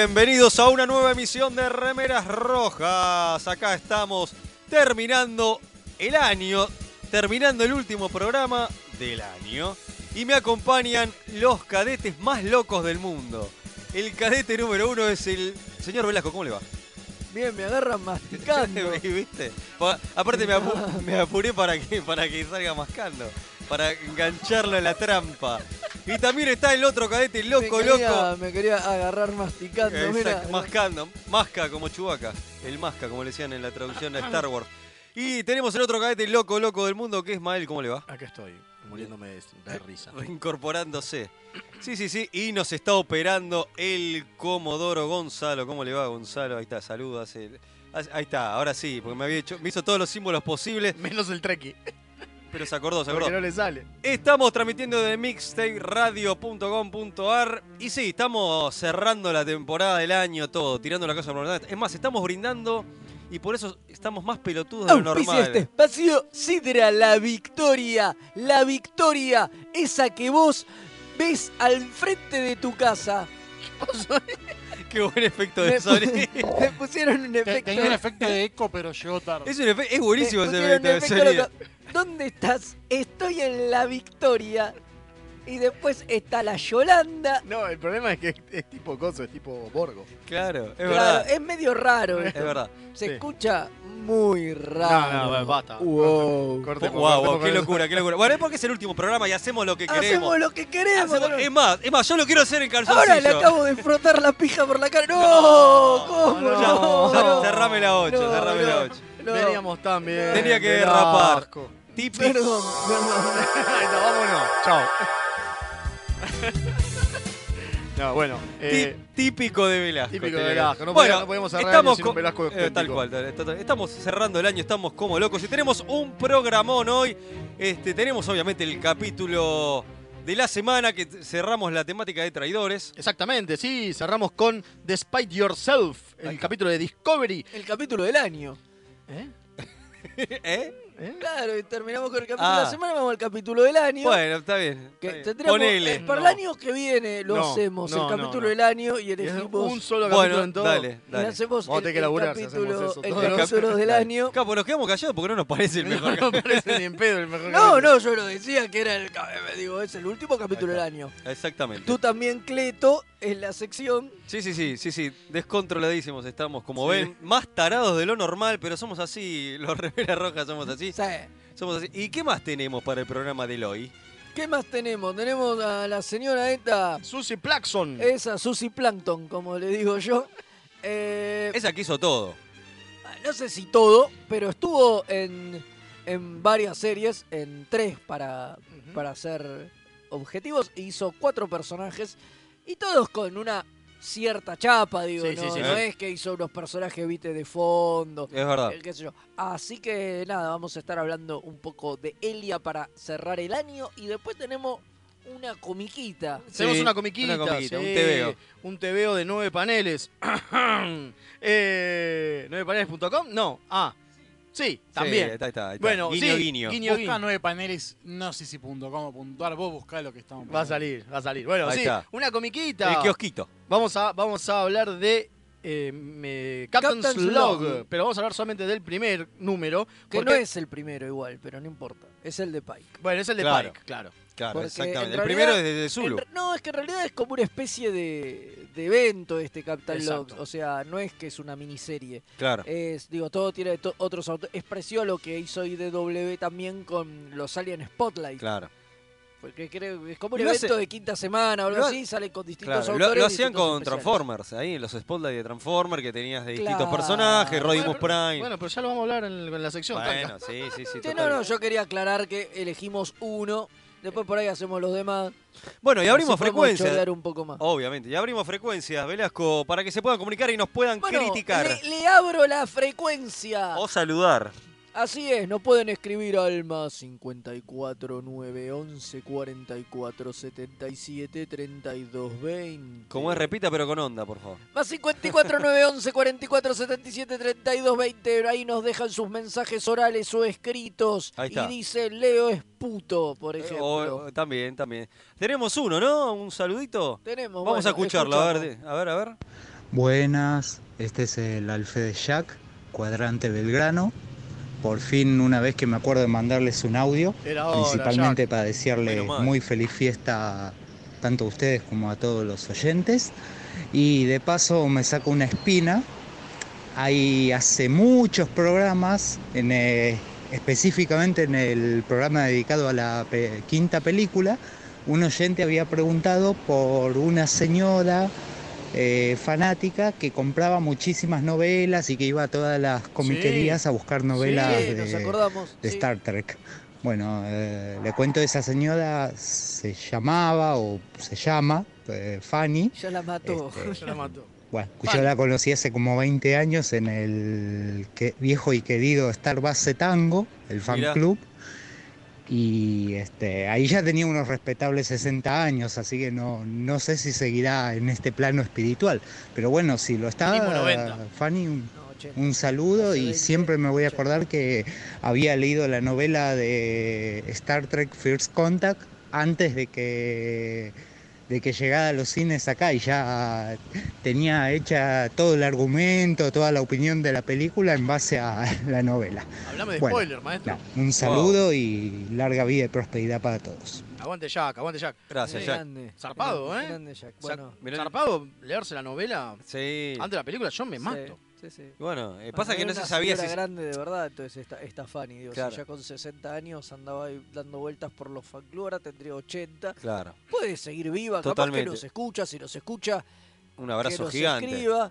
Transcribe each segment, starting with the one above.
Bienvenidos a una nueva emisión de Remeras Rojas. Acá estamos terminando el año, terminando el último programa del año. Y me acompañan los cadetes más locos del mundo. El cadete número uno es el señor Velasco. ¿Cómo le va? Bien, me agarran masticando. ¿Viste? Pa- Aparte me, apu- me apuré para que, para que salga mascando. Para engancharlo en la trampa. Y también está el otro cadete loco, me quería, loco. Me quería agarrar masticando, Exacto, mira. mascando, masca como Chubaca, el masca como le decían en la traducción de Star Wars. Y tenemos el otro cadete loco, loco del mundo que es Mael, ¿cómo le va? Acá estoy, muriéndome de, de risa. Reincorporándose. Sí, sí, sí, y nos está operando el Comodoro Gonzalo. ¿Cómo le va, Gonzalo? Ahí está, saludos. Ahí está, ahora sí, porque me había hecho, me hizo todos los símbolos posibles, Menos el treki, pero se acordó, se porque acordó. no le sale. Estamos transmitiendo de mixtaperadio.com.ar y sí, estamos cerrando la temporada del año, todo, tirando la casa por la ventana. Es más, estamos brindando y por eso estamos más pelotudos de lo normal. este espacio Sidra la victoria, la victoria, esa que vos ves al frente de tu casa. Qué buen efecto de sonido. me pusieron un efecto. Tenía un efecto de eco, pero llegó tarde. Es, un efe- es buenísimo ese efecto de sonido. loco. ¿Dónde estás? Estoy en la victoria. Y después está la Yolanda. No, el problema es que es, es tipo coso, es tipo Borgo. Claro, es Claro, verdad. es medio raro. Es esto. verdad. Se Sí. escucha muy raro. no, basta. Wow. Cortemos, Wow, wow, cortemos qué locura, qué locura. Bueno, es porque es el último programa y hacemos lo que queremos. Hacemos lo que queremos. Hacemos- ¿no? es más, es más, yo lo quiero hacer en calzoncillo. Ahora le acabo de frotar la pija por la cara. ¡No! ¿Cómo no, no? Ya, no, cerrame la 8, no, cerrame la no, 8. no. Veníamos tan bien. Tenía que Velasco. rapar. Típico. Perdón, perdón. no, vámonos. Chao. no, bueno. Eh, Tí- típico de Velasco. típico de. Velasco. No bueno, podíamos- no podíamos cerrar estamos sin un Velasco eh, tal cual, tal- tal- estamos cerrando el año, estamos como locos y tenemos un programón hoy. Este, tenemos obviamente el capítulo de la semana que cerramos la temática de traidores. Exactamente, sí. Cerramos con Despite Yourself, el capítulo de Discovery. El capítulo del año. ¿Eh? ¿Eh? ¿Eh? Claro, y terminamos con el capítulo Ah. de la semana, vamos al capítulo del año. Bueno, está bien. está bien. tendríamos- Ponele. eh, para No. el año que viene lo No, hacemos, no, el capítulo no. del año y elegimos. un solo capítulo Bueno, en todo. dale, y dale. hacemos Vamos a el, que laburar si capítulo, hacemos eso el capítulo del Dale. año. Capo, nos quedamos callados porque no nos parece el mejor No parece ni en pedo el mejor No, capítulo. no, yo lo decía que era el, eh, digo, es el último capítulo del año. Exactamente. Tú también, Cleto, en la sección. Sí, sí, sí, sí, sí, descontroladísimos estamos, como Sí. ven, más tarados de lo normal, pero somos así, los remeras rojas somos así, Sí. somos así. ¿Y qué más tenemos para el programa de hoy? ¿Qué más tenemos? Tenemos a la señora esta, Susie Plaxon. esa Susie Plankton, como le digo yo. Eh, Esa que hizo todo. no sé si todo, pero estuvo en, en varias series, en tres para, Ujú. para ser objetivos. Hizo cuatro personajes y todos con una cierta chapa, digo. Sí, no, sí, sí, no es que hizo unos personajes, viste, de fondo. Es verdad. qué sé yo. Así que nada, vamos a estar hablando un poco de Elia para cerrar el año y después tenemos una comiquita. Tenemos una comiquita. una comiquita, un tebeo. Un tebeo de nueve paneles. eh, ¿Nuevepaneles.com? No. Ah. Sí, también. Sí, ahí está, ahí está. Bueno, guiño, sí, guiño. guiño. Busca nueve paneles, no sé si punto cómo puntuar, vos buscá lo que estamos Va a salir, va a salir. Bueno, Ahí sí, está. una comiquita. El kiosquito. Vamos a, vamos a hablar de eh, me- Captain's, Captain's Log, Log. pero vamos a hablar solamente del primer número. Que porque- no es el primero igual, pero no importa. Es el de Pike. Bueno, es el de Claro. Pike, claro. Claro, Porque exactamente. en El primero es realidad- de Zulu. En no, es que en realidad es como una especie de, de evento este Captain Exacto. Log. O sea, no es que es una miniserie. Claro. Es, digo, todo tiene to- otros autores. A lo que hizo IDW también con los Alien Spotlight. Claro. Porque creo es como un lo evento hace- de quinta semana o algo así, sale con distintos Claro, lo, autores. lo hacían distintos con especiales. Transformers, ahí en los spotlight de Transformers que tenías de distintos personajes, Rodimus Bueno, Prime. Bueno, pero ya lo vamos a hablar en, en la sección. Bueno, sí, sí, sí. Sí, total. no, no, yo quería aclarar que elegimos uno, después por ahí hacemos los demás. Bueno, y abrimos frecuencias. chorrear un poco más. Obviamente, y abrimos frecuencias, Velasco, para que se puedan comunicar y nos puedan Bueno, criticar Le, le abro la frecuencia. o saludar. Así es, nos pueden escribir al más 54 9 11 44 77 32 20. Como es, repita, pero con onda, por favor. Más 54 9 11 44 77 32 20. Ahí nos dejan sus mensajes orales o escritos. Ahí está. Y dice Leo es puto, por ejemplo. O- también, también. Tenemos uno, ¿no? Un saludito. Tenemos. Vamos bueno, a escucharlo, a ver, a ver, a ver. Buenas, este es el Alfe de Jack, cuadrante Belgrano. Por fin, una vez que me acuerdo de mandarles un audio, Era hora, principalmente Jack. para desearle Menos mal. muy feliz fiesta tanto a ustedes como a todos los oyentes. Y de paso me saco una espina. Hay hace muchos programas, en, eh, específicamente en el programa dedicado a la pe- quinta película, un oyente había preguntado por una señora eh, fanática que compraba muchísimas novelas y que iba a todas las comiquerías a buscar novelas Sí, nos de, acordamos. de sí. Star Trek. Bueno, eh, le cuento, esa señora se llamaba o se llama eh, Fanny. Ya la mató. Este, Ya la mató. Bueno, yo la conocí hace como 20 años en el que- viejo y querido Star Base Tango, el fan Mirá. club. Y este, ahí ya tenía unos respetables 60 años, así que no, no sé si seguirá en este plano espiritual. Pero bueno, si lo está, Mínimo 90. Fanny, un, No, 80. un saludo y 20, siempre me voy a 80. acordar que había leído la novela de Star Trek First Contact antes de que de que llegara a los cines acá y ya tenía hecha todo el argumento, toda la opinión de la película en base a la novela. Hablame de Bueno, spoiler, maestro. No, un saludo y larga vida y prosperidad para todos. Aguante Jack, aguante Jack. Gracias, Jack. grande. Zarpado, Grande, ¿eh? grande Jack. Bueno, Zarpado, leerse la novela Sí. antes de la película, yo me mato. Sí, sí, sí. Bueno, eh, pasa que no se sabía si... grande de verdad, entonces esta, esta Fanny, digo, si Claro. ya con 60 años andaba ahí dando vueltas por los fan club, ahora tendría 80. Claro, Puede seguir viva, capaz Totalmente. que nos escucha, si nos escucha, un que abrazo nos gigante. escriba,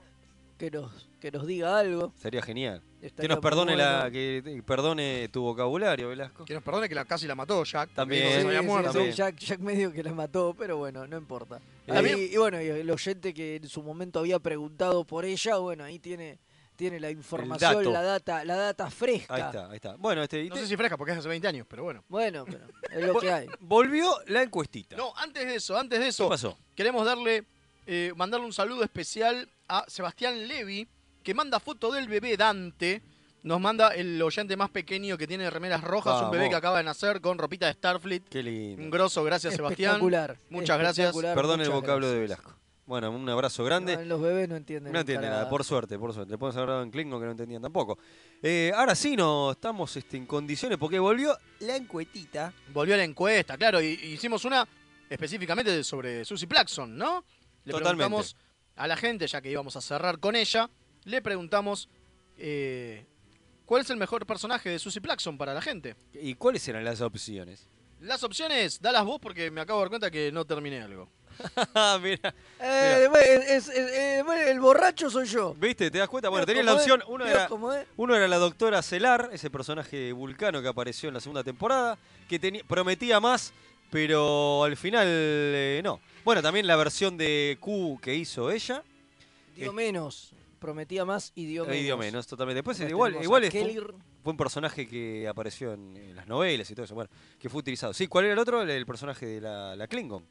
que nos, que nos diga algo. Sería genial. Que nos perdone la, que que perdone tu vocabulario, Velasco. Que nos perdone que la, casi la mató Jack. También. dijo que Sí, se había sí, muerto. sí, También. Jack, Jack medio que la mató, pero bueno, no importa. Ahí- y bueno, y el oyente que en su momento había preguntado por ella, bueno, ahí tiene, tiene la información, la data, la data fresca. Ahí está, ahí está. Bueno, este, No te- sé si fresca porque es hace 20 años, pero bueno. Bueno, pero es lo que hay. volvió la encuestita. No, antes de eso, antes de ¿Qué eso, pasó? queremos darle, eh, mandarle un saludo especial a Sebastián Levi, que manda foto del bebé Dante. Nos manda el oyente más pequeño que tiene remeras rojas, un bebé que acaba de nacer con ropita de Starfleet. Qué Un lindo. grosso, gracias Sebastián. Espectacular. Muchas gracias. espectacular, Perdón el vocablo de gracias. Velasco. Bueno, un abrazo grande. No, los bebés no entienden. No entienden nada, por suerte, por suerte. Le podemos haber dado en Klingon que no entendían tampoco. Eh, ahora sí, no estamos este, en condiciones porque volvió la encuetita. Volvió la encuesta, claro, y, y hicimos una específicamente sobre Susie Plaxon, ¿no? Le Totalmente. preguntamos a la gente, ya que íbamos a cerrar con ella, le preguntamos eh, cuál es el mejor personaje de Susie Plaxon para la gente. ¿Y cuáles eran las opciones? Las opciones, dalas vos porque me acabo de dar cuenta que no terminé algo. Mira, Eh, es- es- es- eh, el borracho soy yo. ¿viste? ¿Te das cuenta? Bueno, tenías la opción. Uno era, uno la doctora Celar, ese personaje vulcano que apareció en la segunda temporada, que tenía, prometía más, pero al final eh, no. Bueno, también la versión de Q que hizo ella. Dio menos. Prometía más y dio menos. dio menos, totalmente. Después igual, es- fue, un- Kelir, fue un personaje que apareció en, en las novelas y todo eso, bueno, que fue utilizado. Sí, ¿cuál era el otro? El, el personaje de la, la Klingon.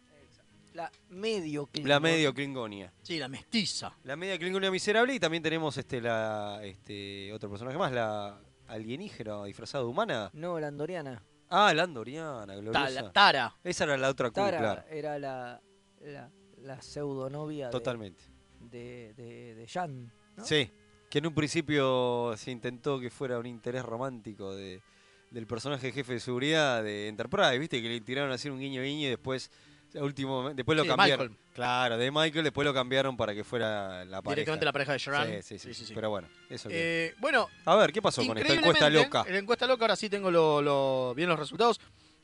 La medio Klingon. La medio Klingonia. Sí, la mestiza. La media Klingonia miserable y también tenemos este la este otro personaje más, la alienígena disfrazada de humana. No, la andoriana. Ah, la andoriana, Ta- gloriosa. la Tara. Esa era la otra Tara claro. era la, la, la pseudonovia Totalmente. de, de, de Jan. ¿no? Sí, que en un principio se intentó que fuera un interés romántico de, del personaje jefe de seguridad de Enterprise, ¿viste? Que le tiraron así un guiño guiño y después, a último, después lo Sí, cambiaron. Michael. Claro, de Michael, después lo cambiaron para que fuera la pareja. Directamente la pareja de Sharon. Sí, sí, sí, Sí. Pero bueno, eso que- Eh, bueno, A ver, ¿qué pasó con esta encuesta loca? La encuesta loca, ahora sí tengo lo, lo- bien los resultados.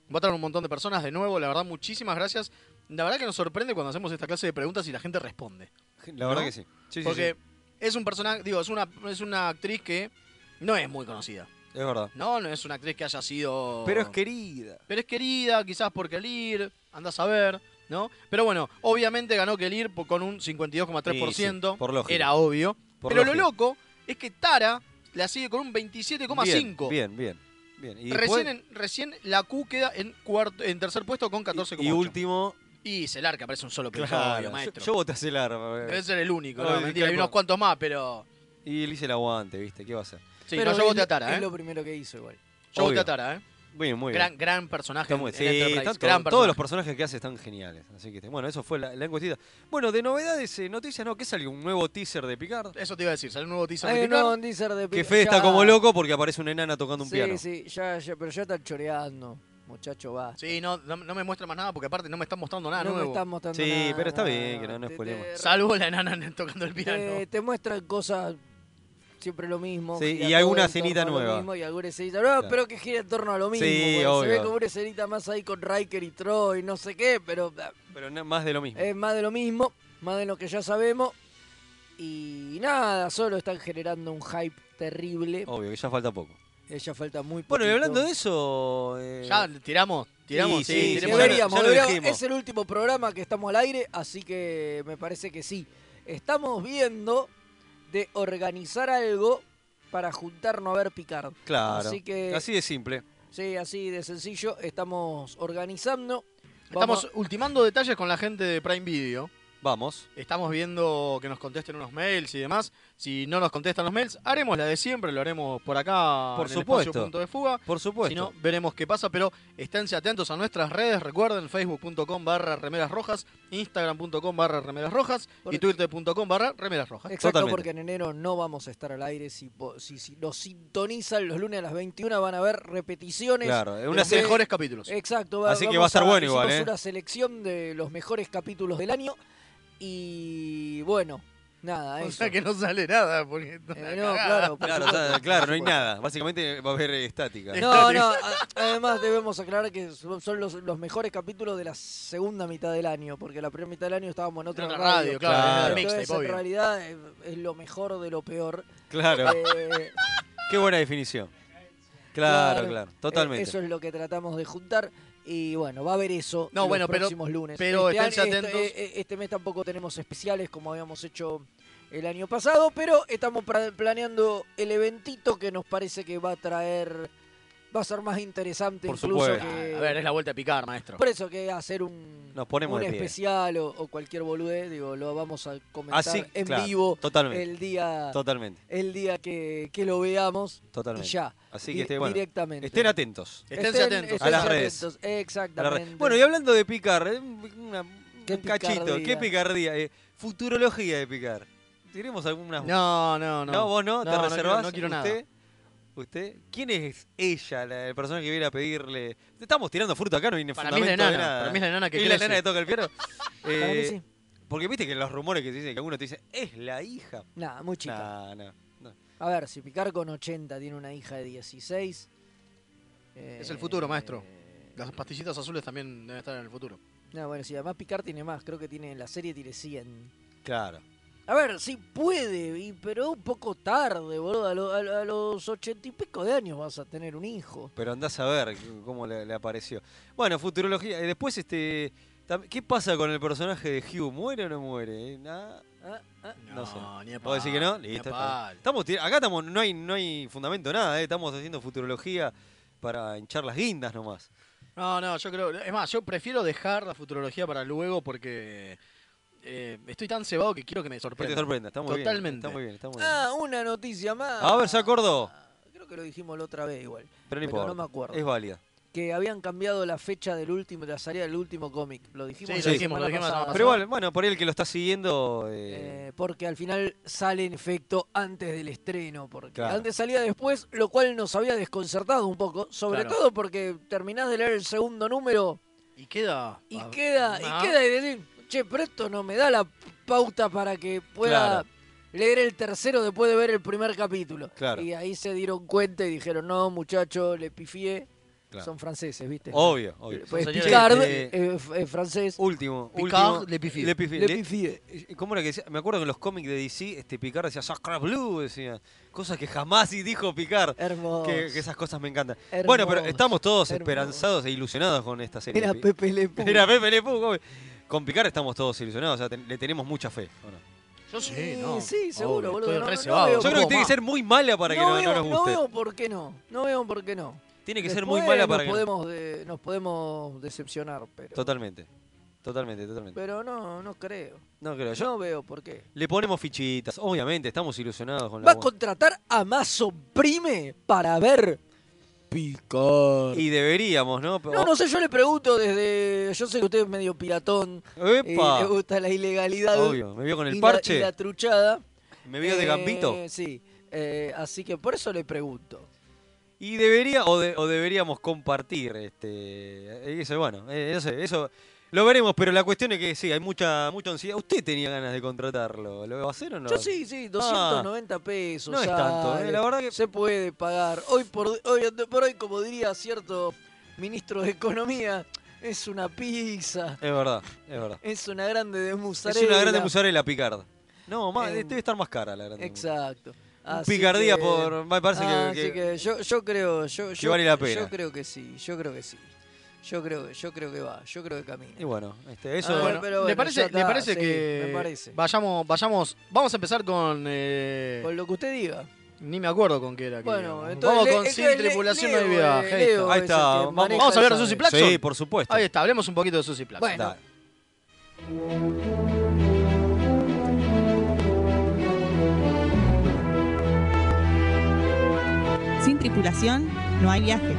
Votaron un montón de personas de nuevo, la verdad, muchísimas gracias. La verdad que nos sorprende cuando hacemos esta clase de preguntas y la gente responde. La verdad ¿no? que sí. Porque es un personaje, digo, es una, es una actriz que no es muy conocida. es verdad. No, no es una actriz que haya sido. Pero es querida. Pero es querida, quizás por Kelir, andás a ver, ¿no? Pero bueno, obviamente ganó Kelir con un 52,3%. Sí, sí, por. Era obvio. Por Pero lo loco es que Tara la sigue con un 27,5%. Bien, bien, bien. bien. Y, Recién, después- en- recién la Q queda en cuarto, en tercer puesto con 14,8. y último, Y Celar, que aparece un solo episodio, claro, yo, maestro. yo voté a Celar. Debe ser el único, No, mentira, hay unos cuantos más, pero... Y le hice el aguante, ¿viste? ¿Qué va a hacer? Sí, Pero no, yo es voté a Tara, Es ¿eh? lo primero que hizo igual. Yo voté a Tara, ¿eh? Bien, muy bien. Gran, gran personaje muy- en sí, gran todos los personaje. personajes que hace están geniales. Así que, bueno, eso fue la, la encuestita. Bueno, de novedades, eh, noticias, ¿no? ¿Qué salió? ¿Un nuevo teaser de Picard? Eso te iba a decir, sale un nuevo teaser Hay de un Picard. nuevo teaser de Que Pi- Fede está como loco porque aparece una enana tocando un sí, piano. Sí, ya, ya, pero ya están choreando, muchacho, va. Sí, no, no, no me muestra más nada porque aparte no me están mostrando nada no me nuevo. están mostrando Sí, nada, pero está bien que no nos te- spoilemos. te- Salvo la enana tocando el piano. te, te muestran cosas siempre lo mismo. Sí, y alguna en escenita nueva. mismo y alguna escenita nueva, Claro. pero que gira en torno a lo mismo. Sí, porque Se obvio. ve como una escenita más ahí con Riker y Troy, no sé qué, pero ah, Pero no- más de lo mismo. es más de lo mismo, más de lo que ya sabemos. Y nada, solo están generando un hype terrible. Obvio, que ya falta poco. Eh, Ya falta muy Bueno, y hablando de eso... eh, Ya, tiramos, tiramos, Sí, sí, sí, tiremos ya- deberíamos, ya lo deberíamos. dijimos. Es el último programa que estamos al aire, así que me parece que sí. Estamos viendo de organizar algo para juntarnos a ver Picard. Claro. Así que, Así de simple. sí, así de sencillo, estamos organizando. Estamos Vamos- ultimando detalles con la gente de Prime Video. Vamos. Estamos viendo que nos contesten unos mails y demás. Si no nos contestan los mails, haremos la de siempre, lo haremos por acá Por en el supuesto. espacio punto de fuga. Por supuesto. Si no, veremos qué pasa, pero esténse atentos a nuestras redes. Recuerden, facebook.com barra remeras rojas, instagram.com barra remeras rojas y twitter.com barra remeras rojas. Exacto, Totalmente. porque en enero no vamos a estar al aire. Si, po- si, si nos sintonizan los lunes a las 21 van a ver repeticiones. Claro, es De se- mejores capítulos. Exacto, Así que va a estar bueno igual, ¿eh? una selección de los mejores capítulos del año. Y bueno, nada, o eso. sea que no sale nada. Porque está Eh, no, cagada. claro, por Claro, supuesto, o sea, claro, no hay nada. Básicamente va a haber eh, estática. No, no, a- además debemos aclarar que son son los, los mejores capítulos de la segunda mitad del año, porque la primera mitad del año estábamos en otra, otra radio. radio, claro, Claro. el Entonces, mixtape, en obvio. realidad es, es lo mejor de lo peor. Claro. Eh, Qué buena definición. Claro, Claro. claro. eh, Totalmente. Eso es lo que tratamos de juntar. Y bueno, va a haber eso No, los bueno, próximos lunes. pero este, esténse año- este- atentos. eh, este mes tampoco tenemos especiales como habíamos hecho el año pasado, pero estamos planeando el eventito que nos parece que va a traer, va a ser más interesante Por incluso supuesto. que... A ver, es la vuelta a picar, maestro. Por eso que hacer un, Nos ponemos un de pie. especial o, o cualquier boludez, digo, lo vamos a comentar Así, en claro, vivo Totalmente. el día Totalmente. el día que, que lo veamos y Totalmente. ya. Así que este, bueno, directamente. estén atentos. Esténse atentos. A las redes. atentos, a la red. Exactamente. Bueno, y hablando de picar, eh, una- Qué un cachito, picardía. qué picardía. eh, futurología de picar. ¿Tenemos algunas? No, no, no. No, vos no, te No, no reservás. quiero- no quiero nada. ¿Usted? ¿Quién es ella, la, el persona que viene a pedirle? Estamos tirando fruta acá, no viene Para mí es la fundamento de enana. nada. Para mí es la enana que ¿Es crece. la enana que toca el piano? Para mí Eh, sí. Porque viste que los rumores que se dicen, que alguno te dice, es la hija. Nada, muy chica. Nah, no, no. A ver, si Picar con 80 tiene una hija de 16. eh, Es el futuro, maestro. Las pastillitas azules también deben estar en el futuro. No, bueno, sí, además Picar tiene más. Creo que tiene en la serie tiene 100. Claro. A ver, sí puede, y- pero un poco tarde, boludo. A, lo- a lo- a los ochenta y pico de años vas a tener un hijo. Pero andás a ver cómo le, le apareció. Bueno, futurología. Eh, Después, este. ¿Qué pasa con el personaje de Hugh? ¿Muere o no muere? Eh, nada. Ah, ah. No sé. ni a ¿Vos decís que no? Listo. Estamos, acá estamos, no hay, no hay fundamento nada, eh, estamos haciendo futurología para hinchar las guindas nomás. No, no, yo creo. Es más, yo prefiero dejar la futurología para luego porque eh, estoy tan cebado que quiero que me Que te sorprenda. sorprenda, está muy bien. Totalmente. Está muy bien, está muy bien. Ah, una noticia más. A ver, se acordó. Creo que lo dijimos la otra vez igual. pero no pero no me acuerdo. Es válida. que habían cambiado la fecha del último, de la salida del último cómic. Lo dijimos, Sí, lo dijimos, lo pasada. Pero igual, bueno, por el que lo está siguiendo. eh, Eh, porque al final sale en efecto antes del estreno, porque Claro. antes salía después, lo cual nos había desconcertado un poco, sobre Claro. todo porque terminás de leer el segundo número Y queda. y ah, queda, ah, y queda y decir, che, pero esto no me da la pauta para que pueda Claro. leer el tercero después de ver el primer capítulo. Claro. Y ahí se dieron cuenta y dijeron, no, muchacho, le pifié. Claro. Son franceses, ¿viste? Obvio, obvio. Pues Picard de- eh, eh, francés. Último, Picard, último. Le Pifié. Le Pifié. Le Le- pifié. eh, ¿Cómo era que decía? Me acuerdo que en los cómics de DC, este Picard decía Sacra Blue, decía. Cosas que jamás y dijo Picard. Hermoso. Que, que esas cosas me encantan. Bueno, pero estamos todos hermoso. esperanzados e ilusionados con esta serie. Era Pepe Le Pew. Era Pepe Le ¿cómo? Con Picard estamos todos ilusionados, o sea, ten- le tenemos mucha fe. ¿o no? Yo sí, no. Sí, seguro, Obvio, boludo. estoy no- no veo Yo creo que tiene más. que ser muy mala para que no, no, veo, no nos no guste. veo por qué no. No veo por qué no. Tiene que ser muy mala nos para que no. podemos de- nos podemos decepcionar, pero Totalmente. Totalmente, totalmente. pero no, no creo. No creo. Yo No veo por qué. le ponemos fichitas. Obviamente, estamos ilusionados con Va la a contratar a Amazon Prime para ver Picard. Y deberíamos, ¿no? No, no sé, yo le pregunto desde. Yo sé que usted es medio piratón y ¡Epa! le gusta la ilegalidad. Obvio, me vio con y el la- parche. y la truchada. Me vio de Eh, gambito. Sí. eh, así que por eso le pregunto. Y debería, o, de- o deberíamos compartir, este, eso, bueno, eh, eso lo veremos, pero la cuestión es que sí, hay mucha, mucha ansiedad. ¿Usted tenía ganas de contratarlo? ¿Lo va a hacer o no? Yo sí, sí, 290 pesos. no es tanto, eh, la verdad que- Se puede pagar. Hoy por hoy por hoy, como diría cierto ministro de Economía, es una pizza. Es verdad, es verdad. Es una grande de Es mozzarella. una grande mozzarella Picard. No, más, Eh, debe estar más cara la grande. Exacto. Así picardía que- por. Me parece que- Así que, que, yo, yo creo, yo, yo- vale la pena. Yo creo que sí, yo creo que sí. Yo creo, yo creo que va, yo creo que camina. Y bueno, este, eso. Ah, bueno, Bueno, pero ¿le parece, le está, parece sí, que me parece. vayamos, vayamos, vamos a empezar con, eh, Con lo que usted diga. ni me acuerdo con qué era. que Bueno, íbamos. entonces vamos le- con sin le- tripulación no hay viaje. eh, Ahí está. Ahí que vamos- a ver a esa- Susi Plackson. Sí, por supuesto. Ahí está, hablemos un poquito de Susi Plaza. Bueno. Dale. Sin tripulación no hay viaje.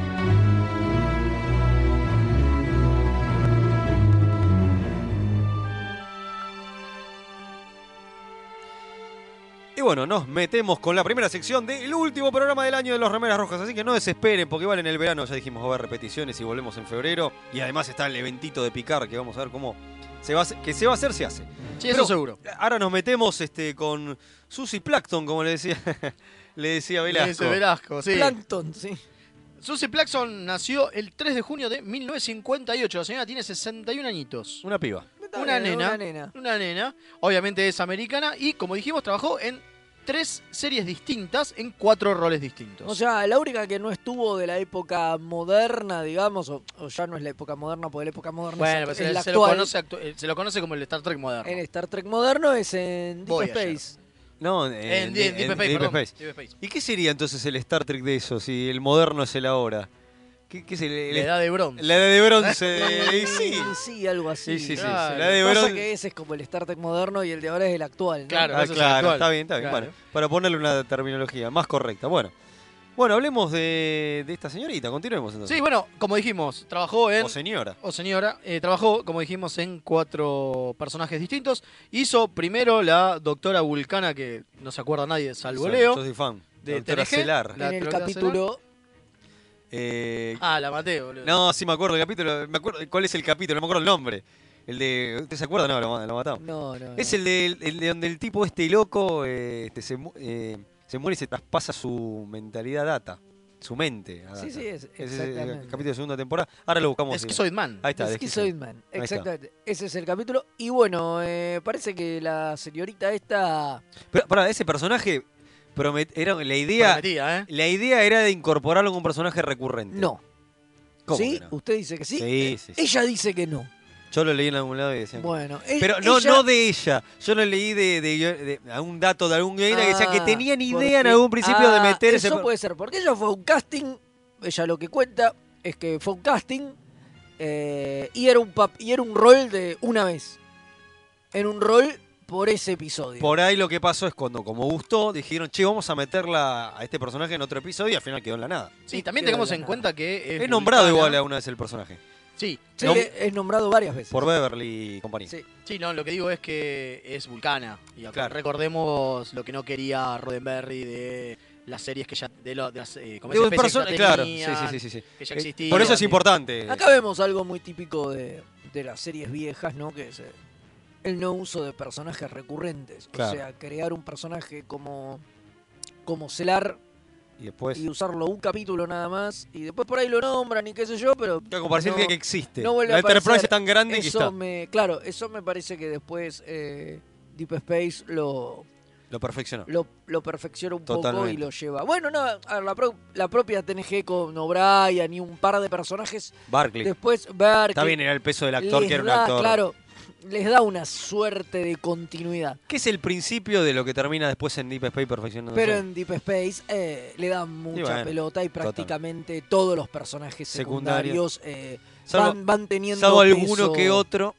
Y bueno, nos metemos con la primera sección del último programa del año de los Remeras Rojas. Así que no desesperen, porque igual en el verano ya dijimos va a haber repeticiones y volvemos en febrero. Y además está el eventito de picar que vamos a ver cómo se va a hacer, que se va a hacer, se hace. Sí, eso Pero- seguro. Ahora nos metemos este, con Susi Plankton, como le decía, le decía Velasco. Dice Velasco, sí. Plankton, sí. Susie Plackson nació el 3 de junio de 1958. La señora tiene 61 añitos. Una piba. Una nena. Una nena. Una nena. Obviamente es americana y, como dijimos, trabajó en tres series distintas en cuatro roles distintos. O sea, la única que no estuvo de la época moderna, digamos, o, o ya no es la época moderna, porque la época moderna bueno, es, pues es se, la se lo actual. conoce, actu- eh, se lo conoce como el Star Trek moderno. En Star Trek moderno es en Deep. Space. No, en, En, en- Deep en Space, Deep perdón. Space. Deep Space. ¿Y qué sería entonces el Star Trek de eso, si el moderno es el ahora? ¿Qué, qué es el, el- La edad de bronce. la edad de bronce? y sí. Sí, algo así. Sí, sí, sí. Claro. La edad de bronce. que ese es como el Star Trek moderno y el de ahora es el actual. ¿no? Claro. Ah, ese es el claro, actual. está bien, está bien. Claro. Bueno, para ponerle una terminología más correcta. Bueno, bueno hablemos de, de esta señorita. Continuemos entonces. Sí, bueno, como dijimos, trabajó en... O señora. o señora, eh, trabajó, como dijimos, en cuatro personajes distintos. Hizo primero la doctora Vulcana, que no se acuerda nadie, salvo Yo- Leo. Yo soy fan. de Doctora TNG. Celar. La en el capítulo Eh, Ah, la maté, boludo. no, sí me acuerdo el capítulo. Me acuerdo cuál es el capítulo, no me acuerdo el nombre. El de. ¿Usted se acuerda? No, lo, lo matamos. No, no. Es no. el de, el de donde el tipo este loco eh, este, se, eh, se muere y se traspasa su mentalidad data. Su mente. a Sí, data. sí, es, Ese es el capítulo de segunda temporada. Ahora lo buscamos. Es sí. que soy man. Ahí está. de Schizoid Man, exactamente. Ese es el capítulo. Y bueno, eh, parece que la señorita esta... Pero, pará, ese personaje promet- era la idea. Prometía, ¿eh? La idea era de incorporarlo como un personaje recurrente. No. ¿Cómo ¿Sí? no? ¿Usted dice que sí? Sí, Eh, sí, sí. Ella dice que no. Yo lo leí en algún lado y decían. Bueno, e- Pero no, ella- no de ella. Yo lo leí de, de, de algún dato de algún guionista que decía que Ah, tenían idea porque- en algún principio de Ah, meter ese. Eso per- puede ser, porque ella fue un casting, ella lo que cuenta es que fue un casting eh, y, era un pap- y era un rol de una vez. En un rol por ese episodio. Por ahí lo que pasó es cuando, como gustó, dijeron, che, vamos a meterla a este personaje en otro episodio y al final quedó en la nada. Sí, también tengamos de en nada. cuenta que. Es nombrado vulcana. igual a una vez el personaje. Sí, Sí, No- es nombrado varias veces. Por Beverly y compañía. Sí. sí, no, lo que digo es que es vulcana. Y acá Claro. recordemos lo que no quería Roddenberry de las series que ya. de, lo- de las eh, como perso- que ya claro, sí, tenían, sí, sí, sí, sí. que ya Eh, existían. Por eso es importante. Acá vemos algo muy típico de, de las series viejas, ¿no? Que es eh, el no uso de personajes recurrentes. Claro. O sea, crear un personaje como, como Celar Y después, y usarlo un capítulo nada más. Y después por ahí lo nombran y qué sé yo, pero. claro, como no- que existe. no vuelve la a Enterprise es tan grande que Eso está. me, claro, eso me parece que después eh, Deep Space lo, Lo perfeccionó. lo, lo perfecciona un poco y lo lleva. Bueno, no, a ver, la, pro- la propia TNG con O'Brien y un par de personajes. Barkley. Después ver Está bien, era el peso del actor, que era un actor. Claro, les da una suerte de continuidad. Que es el principio de lo que termina después en Deep Space perfeccionando. Pero en Deep Space eh, le dan mucha bueno, pelota y prácticamente todos los personajes Secundarios. eh, Salvo- van, van teniendo Salvo alguno que otro.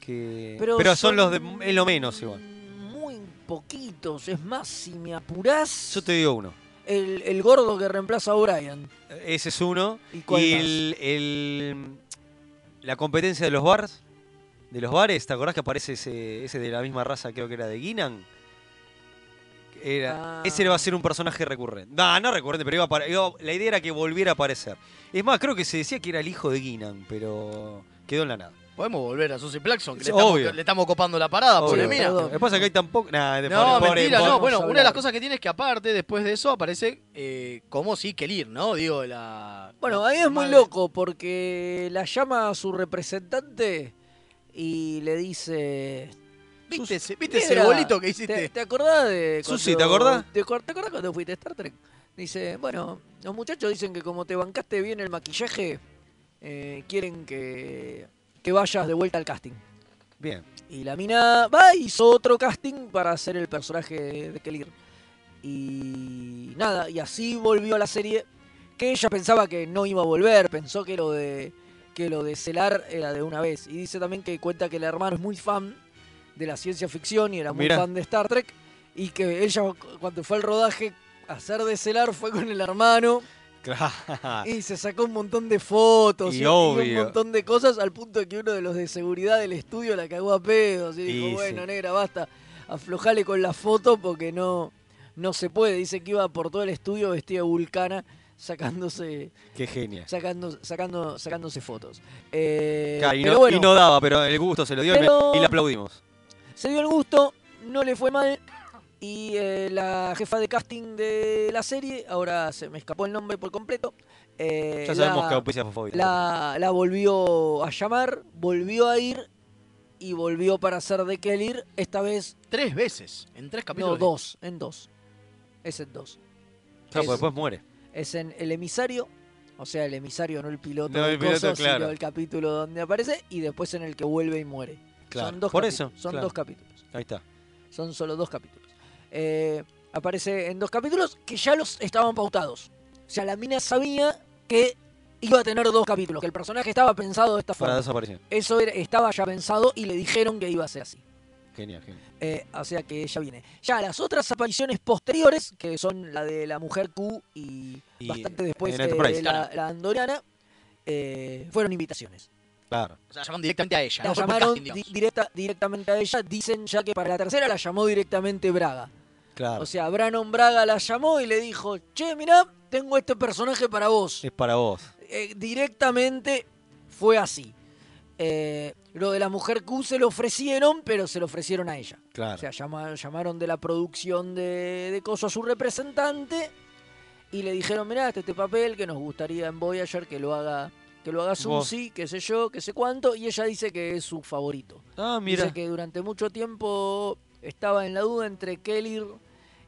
Que... Pero, son, los de. Lo menos igual. Muy poquitos. Es más, si me apurás, Yo te digo uno. el, el gordo que reemplaza a O'Brien. Ese es uno. ¿Y cuál Y más? el, el- la competencia de los bars. De los bares, ¿te acordás que aparece ese, ese de la misma raza, creo que era de Guinan? Era, Ah. Ese va a ser un personaje recurrente. No, no recurrente, pero iba a iba- la idea era que volviera a aparecer. Es más, creo que se decía que era el hijo de Guinan, pero quedó en la nada. Podemos volver a Susie Plaxon, que le estamos, obvio. le estamos copando la parada, Obvio. pobre mía. Lo que pasa es que hay tampoco. Nah, No, pobre- mentira, pobre- no. Bueno, una de las cosas que tiene es que aparte, después de eso, aparece eh, como sí Kelir, ¿no? Digo, la... Bueno, ahí es muy loco porque la llama a su representante y le dice... ¿Viste ese, viste ese bolito que ¿Te, hiciste? te acordás de Susi, ¿te acordás? ¿Te, acor- te acordás cuando fuiste a Star Trek? Dice, bueno, los muchachos dicen que como te bancaste bien el maquillaje, eh, quieren que, que vayas de vuelta al casting. Bien. Y la mina va hizo otro casting para hacer el personaje de, de Kelir. Y nada, y así volvió a la serie. Que ella pensaba que no iba a volver, pensó que lo de que lo de celar era de una vez. Y dice también que cuenta que el hermano es muy fan de la ciencia ficción y era muy Mirá. fan de Star Trek. Y que ella cuando fue al rodaje hacer de celar fue con el hermano Claro. y se sacó un montón de fotos Y un montón de cosas al punto de que uno de los de seguridad del estudio la cagó a pedos y dijo, bueno, sí. negra, basta, aflojale con la foto porque no, no se puede. Dice que iba por todo el estudio vestida vulcana sacándose, Qué genia. sacando, sacando, sacándose fotos. Eh, Claro, y, pero no, bueno, y no daba, pero el gusto se lo dio y le aplaudimos. se dio el gusto, no le fue mal. Y eh, la jefa de casting de la serie, ahora se me escapó el nombre por completo. eh, Ya sabemos la- que auspicia Fofobia. la, la volvió a llamar, volvió a ir y volvió para hacer de Kelir, esta vez, Tres veces, en tres no, capítulos. dos, en dos. Es en dos. Claro, es- después muere. Es en El Emisario, o sea, el emisario, no el piloto No, el piloto, coso, claro. sino el capítulo donde aparece, y después en el que vuelve y muere. Claro. Son dos Por capítulos, eso. Son claro. dos capítulos. Ahí está. Son solo dos capítulos. Eh, aparece en dos capítulos que ya los estaban pautados. O sea, la mina sabía que iba a tener dos capítulos, que el personaje estaba pensado de esta Para forma. desaparición. Eso era- estaba ya pensado y le dijeron que iba a ser así. Genial, genial. Eh, o sea que ella viene. Ya las otras apariciones posteriores, que son la de la mujer Q y, Y bastante después en eh, la, la andoriana, eh, fueron invitaciones. Claro. O sea, llaman directamente a ella. La no llamaron casting, digamos. di- directa, directamente a ella. Dicen ya que para la tercera la llamó directamente Braga. Claro. O sea, Brannon Braga la llamó y le dijo, che, mirá, tengo este personaje para vos. es para vos. Eh, directamente fue así. Eh, lo de la mujer Q se lo ofrecieron, pero se lo ofrecieron a ella. Claro. O sea, llama- llamaron de la producción de, de Coso a su representante y le dijeron, mirá, este, este papel que nos gustaría en Voyager que lo haga que lo haga. Susi, qué sé yo, qué sé cuánto, y ella dice que es su favorito. ah, mira. Dice que durante mucho tiempo estaba en la duda entre Kelly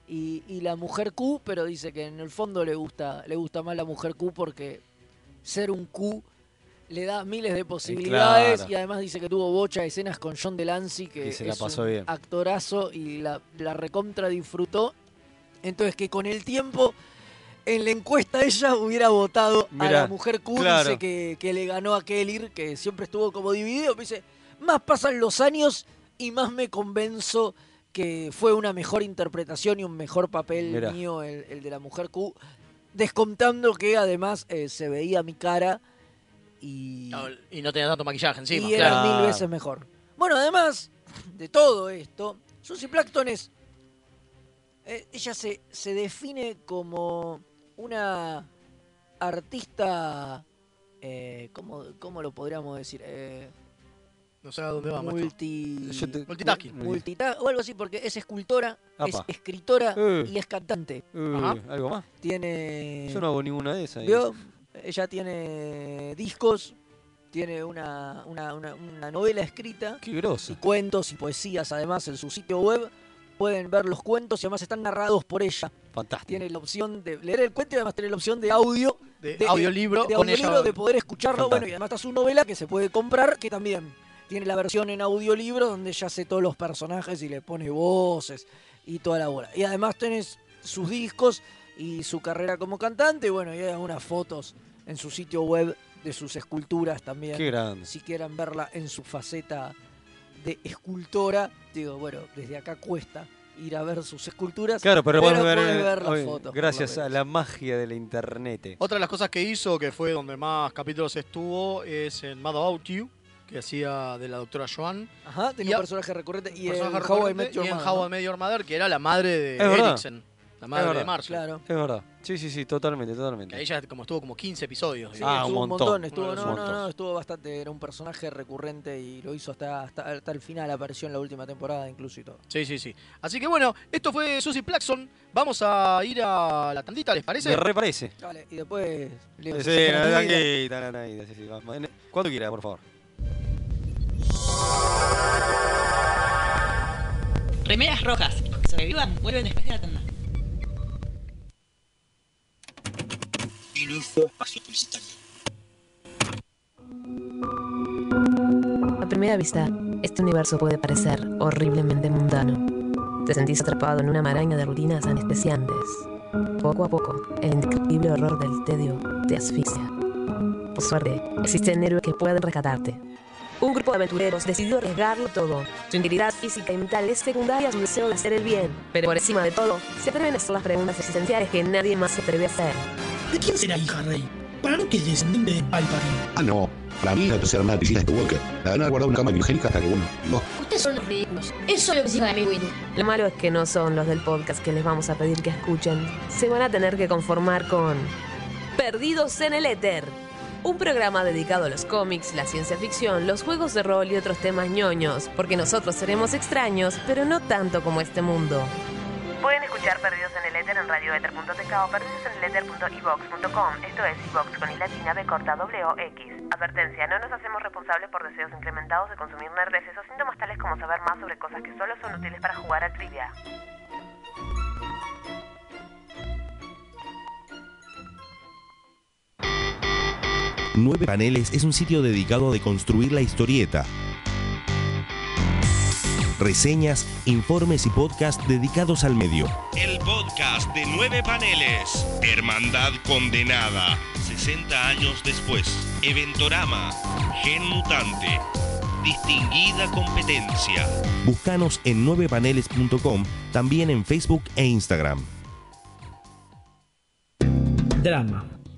y, y la mujer Q, pero dice que en el fondo le gusta, le gusta más la mujer Q porque ser un Q le da miles de posibilidades claro. y además dice que tuvo bocha de escenas con John Delancey que Y se la es pasó un bien. actorazo y la, la recontra disfrutó. Entonces que con el tiempo en la encuesta ella hubiera votado a la mujer Q, claro. dice que, que le ganó a Kelly, que siempre estuvo como dividido, pero dice, más pasan los años y más me convenzo que fue una mejor interpretación y un mejor papel Mirá. mío el, el de la mujer Q, descontando que además eh, se veía mi cara y, No, y no tenía tanto maquillaje encima. y era claro. mil veces mejor. Bueno, además de todo esto, Susie Plankton es. eh, ella se, se define como una artista. Eh, ¿cómo, cómo lo podríamos decir? Eh, No sé a dónde va, maestro. multi, te- Multitasking. multita- o algo así, porque es escultora, es escritora Eh. y es cantante. Uh, Ajá. ¿Algo más? Tiene. Yo no hago ninguna de esas. ¿Vio? Ella tiene discos, tiene una, una, una- una novela escrita Qué y cuentos y poesías además en su sitio web. Pueden ver los cuentos y además están narrados por ella. Fantástico. Tiene la opción de leer el cuento y además tiene la opción de audio, De, de- audiolibro de, con audiolibro ella. de poder escucharlo. Fantástico. Bueno, y además está su novela que se puede comprar, que también tiene la versión en audiolibro donde ella hace todos los personajes y le pone voces y toda la bola. Y además tenés sus discos y su carrera como cantante. y Bueno, y hay algunas fotos en su sitio web de sus esculturas también Qué grande. si quieran verla en su faceta de escultora, digo, bueno, desde acá cuesta ir a ver sus esculturas. Claro, pero, Pero ver, ver las fotos, Gracias a la magia de la internet. Otra de las cosas que hizo, que fue donde más capítulos estuvo, es en Mad About You, que hacía de la doctora Joan. Ajá, tenía Y un personaje recurrente y personaje en How I Met Your Mother, How ¿no? I Met Your Mother, que era la madre de. Eriksen. La madre verdad. de Marshall. Claro. Es verdad. Sí, sí, sí, totalmente, Que totalmente. ella como estuvo como 15 episodios. Sí. Ah, un estuvo un montón. montón, estuvo, no, no, estuvo bastante, era un personaje recurrente y lo hizo hasta, hasta, hasta el final, apareció en la última temporada incluso y todo. Sí, sí, sí. Así que bueno, esto fue Susie Plaxon. Vamos a ir a la tandita, ¿les parece? Me reparece. Dale, y después... Sí, sí, sí, vamos. Cuando quiera, por favor. Remeras rojas. Que sobrevivan, vuelven después de la tanda. A primera vista, este universo puede parecer horriblemente mundano. Te sentís atrapado en una maraña de rutinas anestesiantes. Poco a poco, el indescriptible horror del tedio te asfixia. Por suerte, existen héroes que pueden rescatarte. Un grupo de aventureros decidió arriesgarlo todo. Su integridad física y mental es secundaria a su deseo de hacer el bien. Pero por encima de todo, se atreven a hacer las preguntas existenciales que nadie más se atreve hacer. ¿De quién será hija Rey? Para no que es descendiente de Palpatine. Ah, no. Para mí, la tercera hermana piscina de Walker. La van a guardar una cama biogénica hasta que, bueno, no. Ustedes son los ridículos. Eso es lo que se de mi Windu. Lo malo es que no son los del podcast que les vamos a pedir que escuchen. Se van a tener que conformar con Perdidos en el Éter. Un programa dedicado a los cómics, la ciencia ficción, los juegos de rol y otros temas ñoños, porque nosotros seremos extraños, pero no tanto como este mundo. Pueden escuchar Perdidos en el Éter en radioether.tk o perdidoseneleter.evox.com. Esto es iVox con i latina b corta w x. Advertencia, no nos hacemos responsables por deseos incrementados de consumir nerdeces o síntomas tales como saber más sobre cosas que solo son útiles para jugar a trivia. Nueve Paneles es un sitio dedicado a deconstruir la historieta. Reseñas, informes y podcasts dedicados al medio. El podcast de nueve paneles. Hermandad condenada. 60 años después. Eventorama. Gen mutante. Distinguida competencia. Búscanos en 9paneles.com, también en Facebook e Instagram. Drama.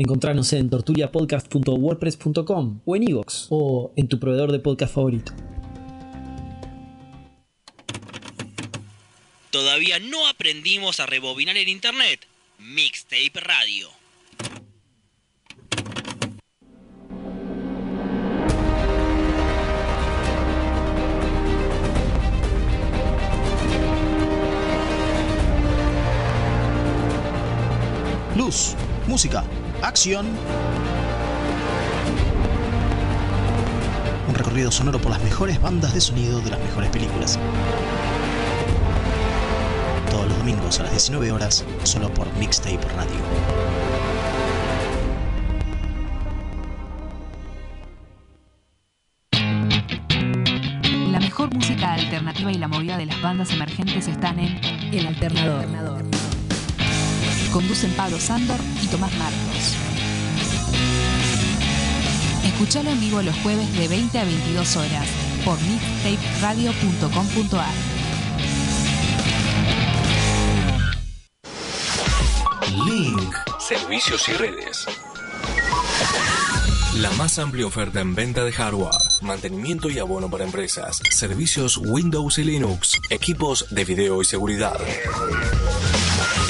Encontranos en tortuliapodcast.wordpress.com o en iVoox o en tu proveedor de podcast favorito. ¿Todavía no aprendimos a rebobinar el internet? Mixtape Radio. Luz, música, acción. Un recorrido sonoro por las mejores bandas de sonido de las mejores películas. Todos los domingos a las 19 horas, solo por Mixtape Radio. La mejor música alternativa y la movida de las bandas emergentes están en El Alternador. Conducen Pablo Sándor y Tomás Marcos. Escuchalo en vivo los jueves de 20 a 22 horas por mixtaperadio.com.ar. Link. Servicios y redes. La más amplia oferta en venta de hardware, mantenimiento y abono para empresas, servicios Windows y Linux, equipos de video y seguridad.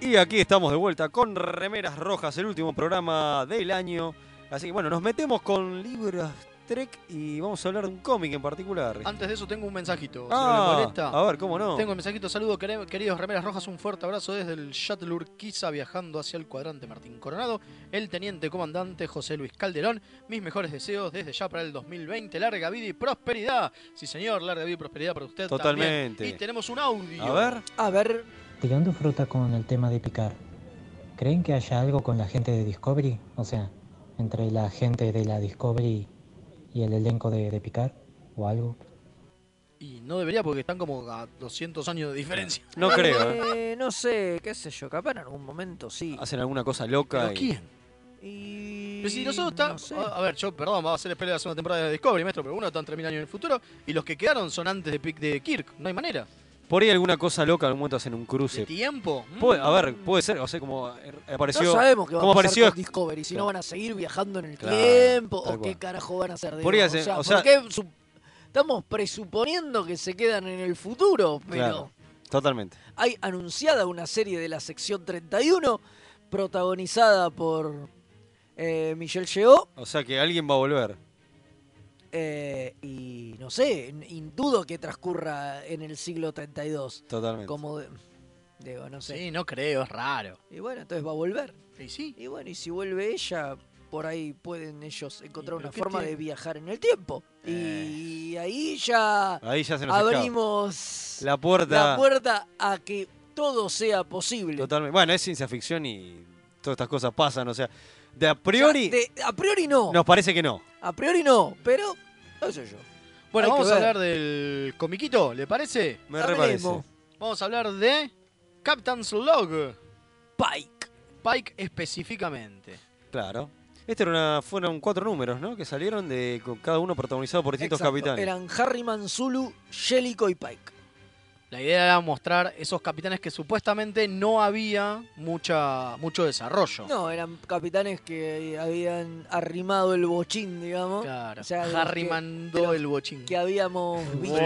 Y aquí estamos de vuelta con Remeras Rojas, el último programa del año. Así que bueno, nos metemos con libros Trek y vamos a hablar de un cómic en particular. Antes de eso tengo un mensajito. si Ah, no le molesta. a ver, ¿cómo no? Tengo un mensajito. Saludo, queridos remeras rojas. Un fuerte abrazo desde el Shuttle Urquiza viajando hacia el cuadrante Martín Coronado. El teniente comandante José Luis Calderón. Mis mejores deseos desde ya para el 2020. Larga vida y prosperidad. Sí, señor, larga vida y prosperidad para usted Totalmente. también. Y tenemos un audio. A ver. A ver. Tirando fruta con el tema de picar, ¿creen que haya algo con la gente de Discovery? O sea, entre la gente de la Discovery y el elenco de, de picar, o algo. Y no debería porque están como a 200 años de diferencia. No creo, ¿eh? Eh, no sé, qué sé yo, capaz en algún momento sí. Hacen alguna cosa loca. ¿Pero y- quién? Pero si nosotros estamos. A ver, yo, perdón, vamos a hacer spoiler de la segunda temporada de Discovery, maestro, pero uno está en 3000 años en el futuro y los que quedaron son antes de, Pic- de Kirk. No hay manera. Por ahí alguna cosa loca, en algún momento hacen un ¿De cruce. tiempo? Puede- a ver, puede ser, o sea, como eh, apareció. no sabemos qué va a pasar apareció, con Discovery, si no van a seguir viajando en el Claro, tiempo o qué carajo van a hacer de Por o sea, o sea- ¿por qué su- estamos presuponiendo que se quedan en el futuro, pero Claro, totalmente. hay anunciada una serie de la sección 31 protagonizada por eh, Michelle Yeoh O sea que alguien va a volver. Eh, y no sé, n- y dudo que transcurra en el siglo 32. Totalmente. Como de- digo, no sé. Sí, no creo, es raro. Y bueno, entonces va a volver. Y sí. Y bueno, y si vuelve ella, por ahí pueden ellos encontrar ¿Y pero una forma tiene? de viajar en el tiempo. Y ahí ya Ahí ya se nos abrimos La puerta. la puerta a que todo sea posible. Totalmente. Bueno, es ciencia ficción y todas estas cosas pasan. O sea, de a O sea, priori de- a priori no. nos parece que no. A priori no, pero no sé yo. Bueno, Hay vamos a hablar del comiquito, ¿le parece? Me reparece. Vamos a hablar de Captain's Log. Pike. Pike específicamente. Claro. Este era una, fueron cuatro números, ¿no? Que salieron de con cada uno protagonizado por distintos Exacto, capitanes. Eran Harriman, Zulu, Jellico y Pike. La idea era mostrar esos capitanes que supuestamente no había mucha, mucho desarrollo. No, eran capitanes que habían arrimado el bochín, digamos. Claro. O sea, que- los el bochín. Que habíamos visto.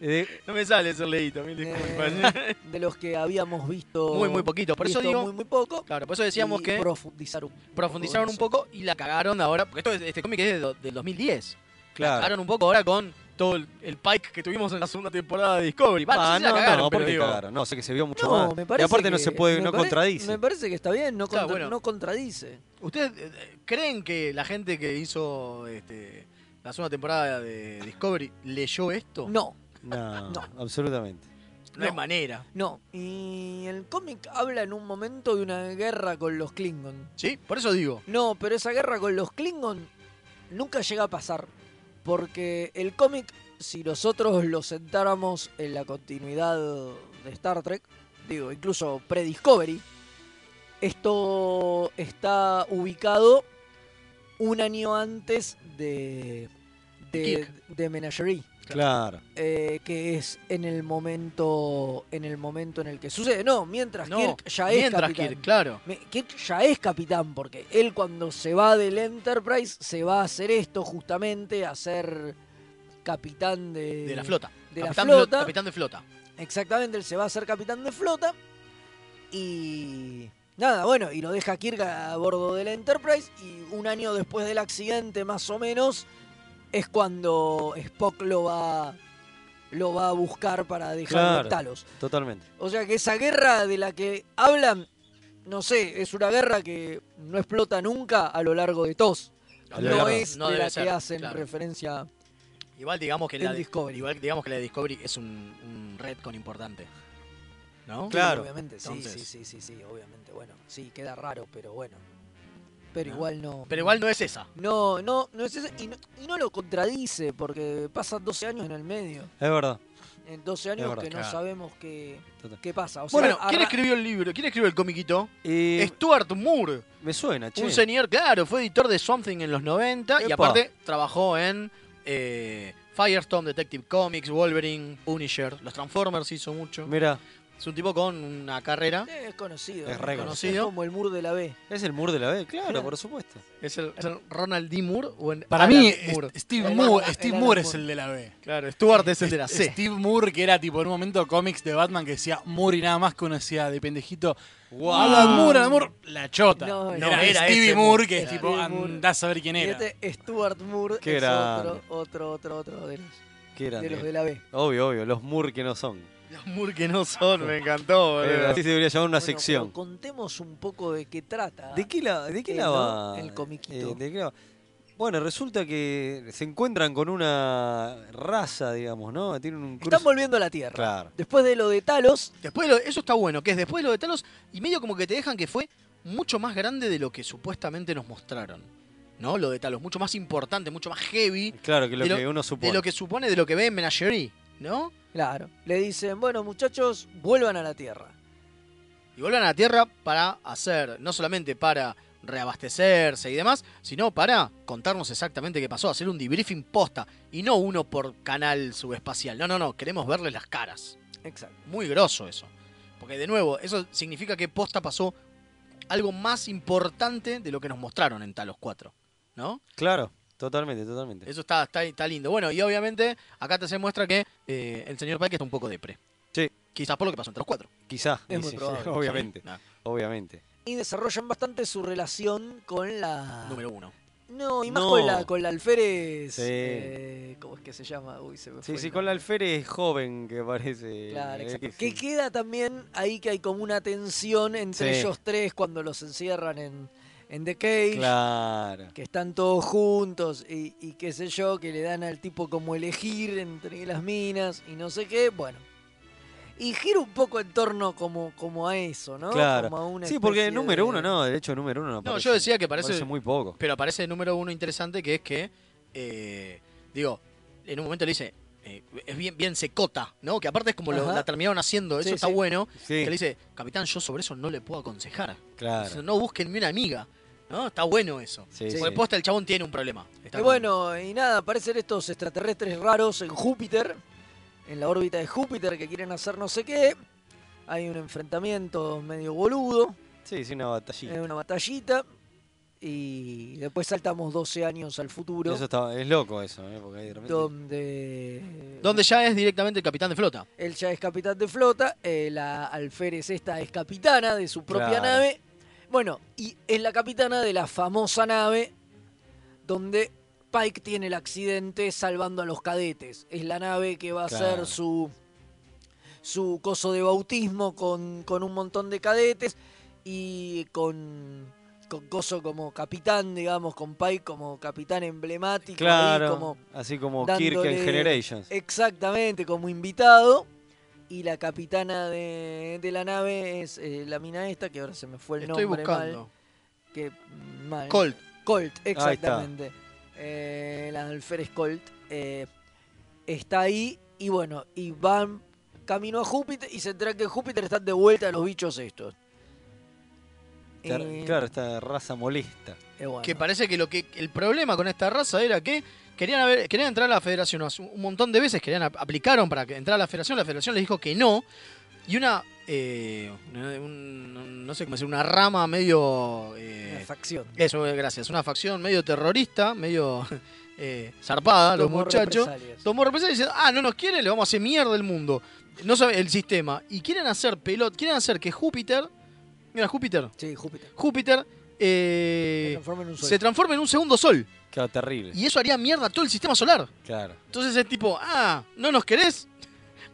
Eh, No me sale ese leíto, mil disculpas. de los que habíamos visto. Muy, muy poquito. Por eso digo- Muy, muy poco. Claro, por eso decíamos y que Profundizaron. profundizaron un poco y la cagaron ahora. Porque esto es- este cómic es de del 2010. Claro. La cagaron un poco ahora con todo el, el Pike que tuvimos en la segunda temporada de Discovery. No, Ah, no, cagaron, no, digo, cagaron. No, sé que se vio mucho No, más. me y parece aparte no que- se puede, no pare- contradice. Me parece que está bien, no, Claro, contra- bueno. no contradice. ¿Ustedes eh, creen que la gente que hizo este, la segunda temporada de Discovery leyó esto? No, No, No. absolutamente. No hay manera. no. Y el cómic habla en un momento de una guerra con los Klingon. Sí, por eso digo. No, pero esa guerra con los Klingon nunca llega a pasar. Porque el cómic, si nosotros lo sentáramos en la continuidad de Star Trek, digo, incluso pre-Discovery, esto está ubicado un año antes de, de, de Menagerie. Claro. eh, que es en el momento en el momento en el que sucede. No, mientras No, Kirk ya es mientras capitán. Kirk, claro. Me- Kirk ya es capitán porque él cuando se va del Enterprise se va a hacer esto justamente, a ser capitán de, De la flota. De capitán, la de- flota. capitán de flota. Exactamente, él se va a ser capitán de flota y nada, bueno, y lo deja Kirk a bordo del Enterprise y un año después del accidente más o menos es cuando Spock lo va lo va a buscar para dejarlo en Claro. Talos. Totalmente. O sea que esa guerra de la que hablan, no sé, es una guerra que no explota nunca a lo largo de TOS. No es No de la ser, que hacen claro. referencia Igual digamos que la de, Discovery. igual digamos que la de Discovery es un, un retcon importante. ¿No? Sí, obviamente, sí, Entonces- sí, sí, sí, sí, obviamente. Bueno, sí, queda raro, pero bueno. Pero ¿No? igual no. Pero igual no es esa. No, no, no es ese. Y no, y no lo contradice, porque pasan 12 años en el medio. Es verdad. En 12 años verdad, que no claro. sabemos qué, qué pasa. O sea, Bueno, ¿quién escribió el libro? ¿Quién escribió el comiquito? Stuart Moore. me suena, che. Un señor, claro, fue editor de Something en los 90 y aparte trabajó en eh, Firestorm, Detective Comics, Wolverine, Punisher, los Transformers hizo mucho. Mira, Es un tipo con una carrera. Es conocido. Es ¿no? re conocido. Es como el muro de la B. es el mur de la B, claro, por supuesto. ¿Es el, es el Ronald D. Moore o en Para Alan mí, Moore? Steve El Moore, Steve el Moore es el de la B. Claro, Stuart es el de la C. Steve Moore, que era tipo en un momento cómics de Batman que decía Moore y nada más que uno decía de pendejito. Wow. Alan Moore, Alan Moore, la chota. No, era, no, era Stevie Moore, Moore, que es era tipo, Moore. andás a ver quién Y era. este Stuart Moore Qué es otro, otro, otro, otro de los, Qué de los de la B. Obvio, obvio, los mur que no son. Los Moore que no son, me encantó, Eh, boludo. así se debería llamar una Bueno, sección. pero contemos un poco de qué trata. ¿De qué la, de qué Eh, la va? El comiquito. eh, ¿de qué la va? Bueno, resulta que se encuentran con una raza, digamos, ¿no? Tienen un Están volviendo a la Tierra. Claro. Después de lo de Talos, Después de lo- eso está bueno, que es después de lo de Talos y medio como que te dejan que fue mucho más grande de lo que supuestamente nos mostraron. ¿No? Lo de Talos, mucho más importante, mucho más heavy Claro, que lo de lo- que uno supone. de lo que supone de lo que ve en Menagerie, ¿no? Claro, le dicen, bueno muchachos, vuelvan a la Tierra. Y vuelvan a la Tierra para hacer, no solamente para reabastecerse y demás, sino para contarnos exactamente qué pasó, hacer un debriefing posta y no uno por canal subespacial. No, no, no, queremos verles las caras. Exacto. Muy grosso eso. Porque de nuevo, eso significa que posta pasó algo más importante de lo que nos mostraron en Talos 4. ¿No? Claro, totalmente, totalmente. Eso está, está, está lindo. Bueno, y obviamente acá te se muestra que eh, el señor Pike está un poco depre. Sí. Quizás por lo que pasó en Talos 4. Quizá, Es muy sí, sí, probable. obviamente, Sí. Obviamente. Y desarrollan bastante su relación con la... Número uno. No, y más No. con la con la alférez. Sí. eh, ¿Cómo es que se llama? Uy, se me Sí, fue sí, con la alférez joven que parece. Claro, eh, exacto. que Que sí. queda también ahí que hay como una tensión entre Sí. ellos tres cuando los encierran en, en The Cage. Claro. Que están todos juntos y, y qué sé yo, que le dan al tipo como elegir entre las minas y no sé qué. Bueno. Y gira un poco en torno como, como a eso, ¿no? Claro. Como a una Sí, porque número de- uno no, de hecho número uno no No, aparece. yo decía que parece, Parece muy poco. Pero aparece el número uno interesante que es que, eh, digo, en un momento le dice, eh, es bien, bien secota, ¿no? Que aparte es como lo, la terminaron haciendo, eso Sí, está sí. bueno. Sí. Que le dice, capitán, yo sobre eso no le puedo aconsejar. Claro. Dice, No busquen ni una amiga. ¿No? Está bueno eso. Sí, Porque sí. posta el chabón tiene un problema. Está Y bueno, y nada, aparecen estos extraterrestres raros en Júpiter, en la órbita de Júpiter, que quieren hacer no sé qué. Hay un enfrentamiento medio boludo, Sí, sí, una batallita. hay una batallita, y después saltamos 12 años al futuro, Eso está, es loco eso, ¿eh? Porque ahí de repente. donde Donde ya es directamente el capitán de flota. él ya es capitán de flota, eh, la alférez esta es capitana de su propia Claro. nave. Bueno, y es la capitana de la famosa nave donde Pike tiene el accidente salvando a los cadetes. Es la nave que va a Claro. ser su, su coso de bautismo con, con un montón de cadetes y con, con coso como capitán, digamos, con Pike como capitán emblemático. ahí Claro. como así como Kirk en Generations. Exactamente, como invitado. Y la capitana de, de la nave es eh, la mina esta, que ahora se me fue el Estoy nombre buscando. mal. Que, mm, mal. Colt. Colt, exactamente. Eh, la alférez Colt. eh, está ahí y bueno, y van camino a Júpiter y se enteran que en Júpiter están de vuelta los bichos estos. Eh, Claro, esta raza molesta. eh, bueno. Que parece que lo que el problema con esta raza era que querían haber- querían entrar a la federación un montón de veces, querían ap- aplicaron para que entrar a la federación, la federación les dijo que no. Y una eh, un- no sé cómo decir, una rama medio eh, Una facción. Eso, eh, gracias. Una facción medio terrorista, medio eh, zarpada, los muchachos. represalias. Tomó represalias y ah, no nos quieren, le vamos a hacer mierda el mundo. No sabe el sistema. Y quieren hacer pelot, quieren hacer que Júpiter. Mira, Júpiter. Sí, Júpiter. Júpiter eh, Se transforma en un sol. se transforma en un segundo sol. Claro, terrible. Y eso haría mierda todo el sistema solar. Claro. Entonces es tipo, ah, ¿no nos querés?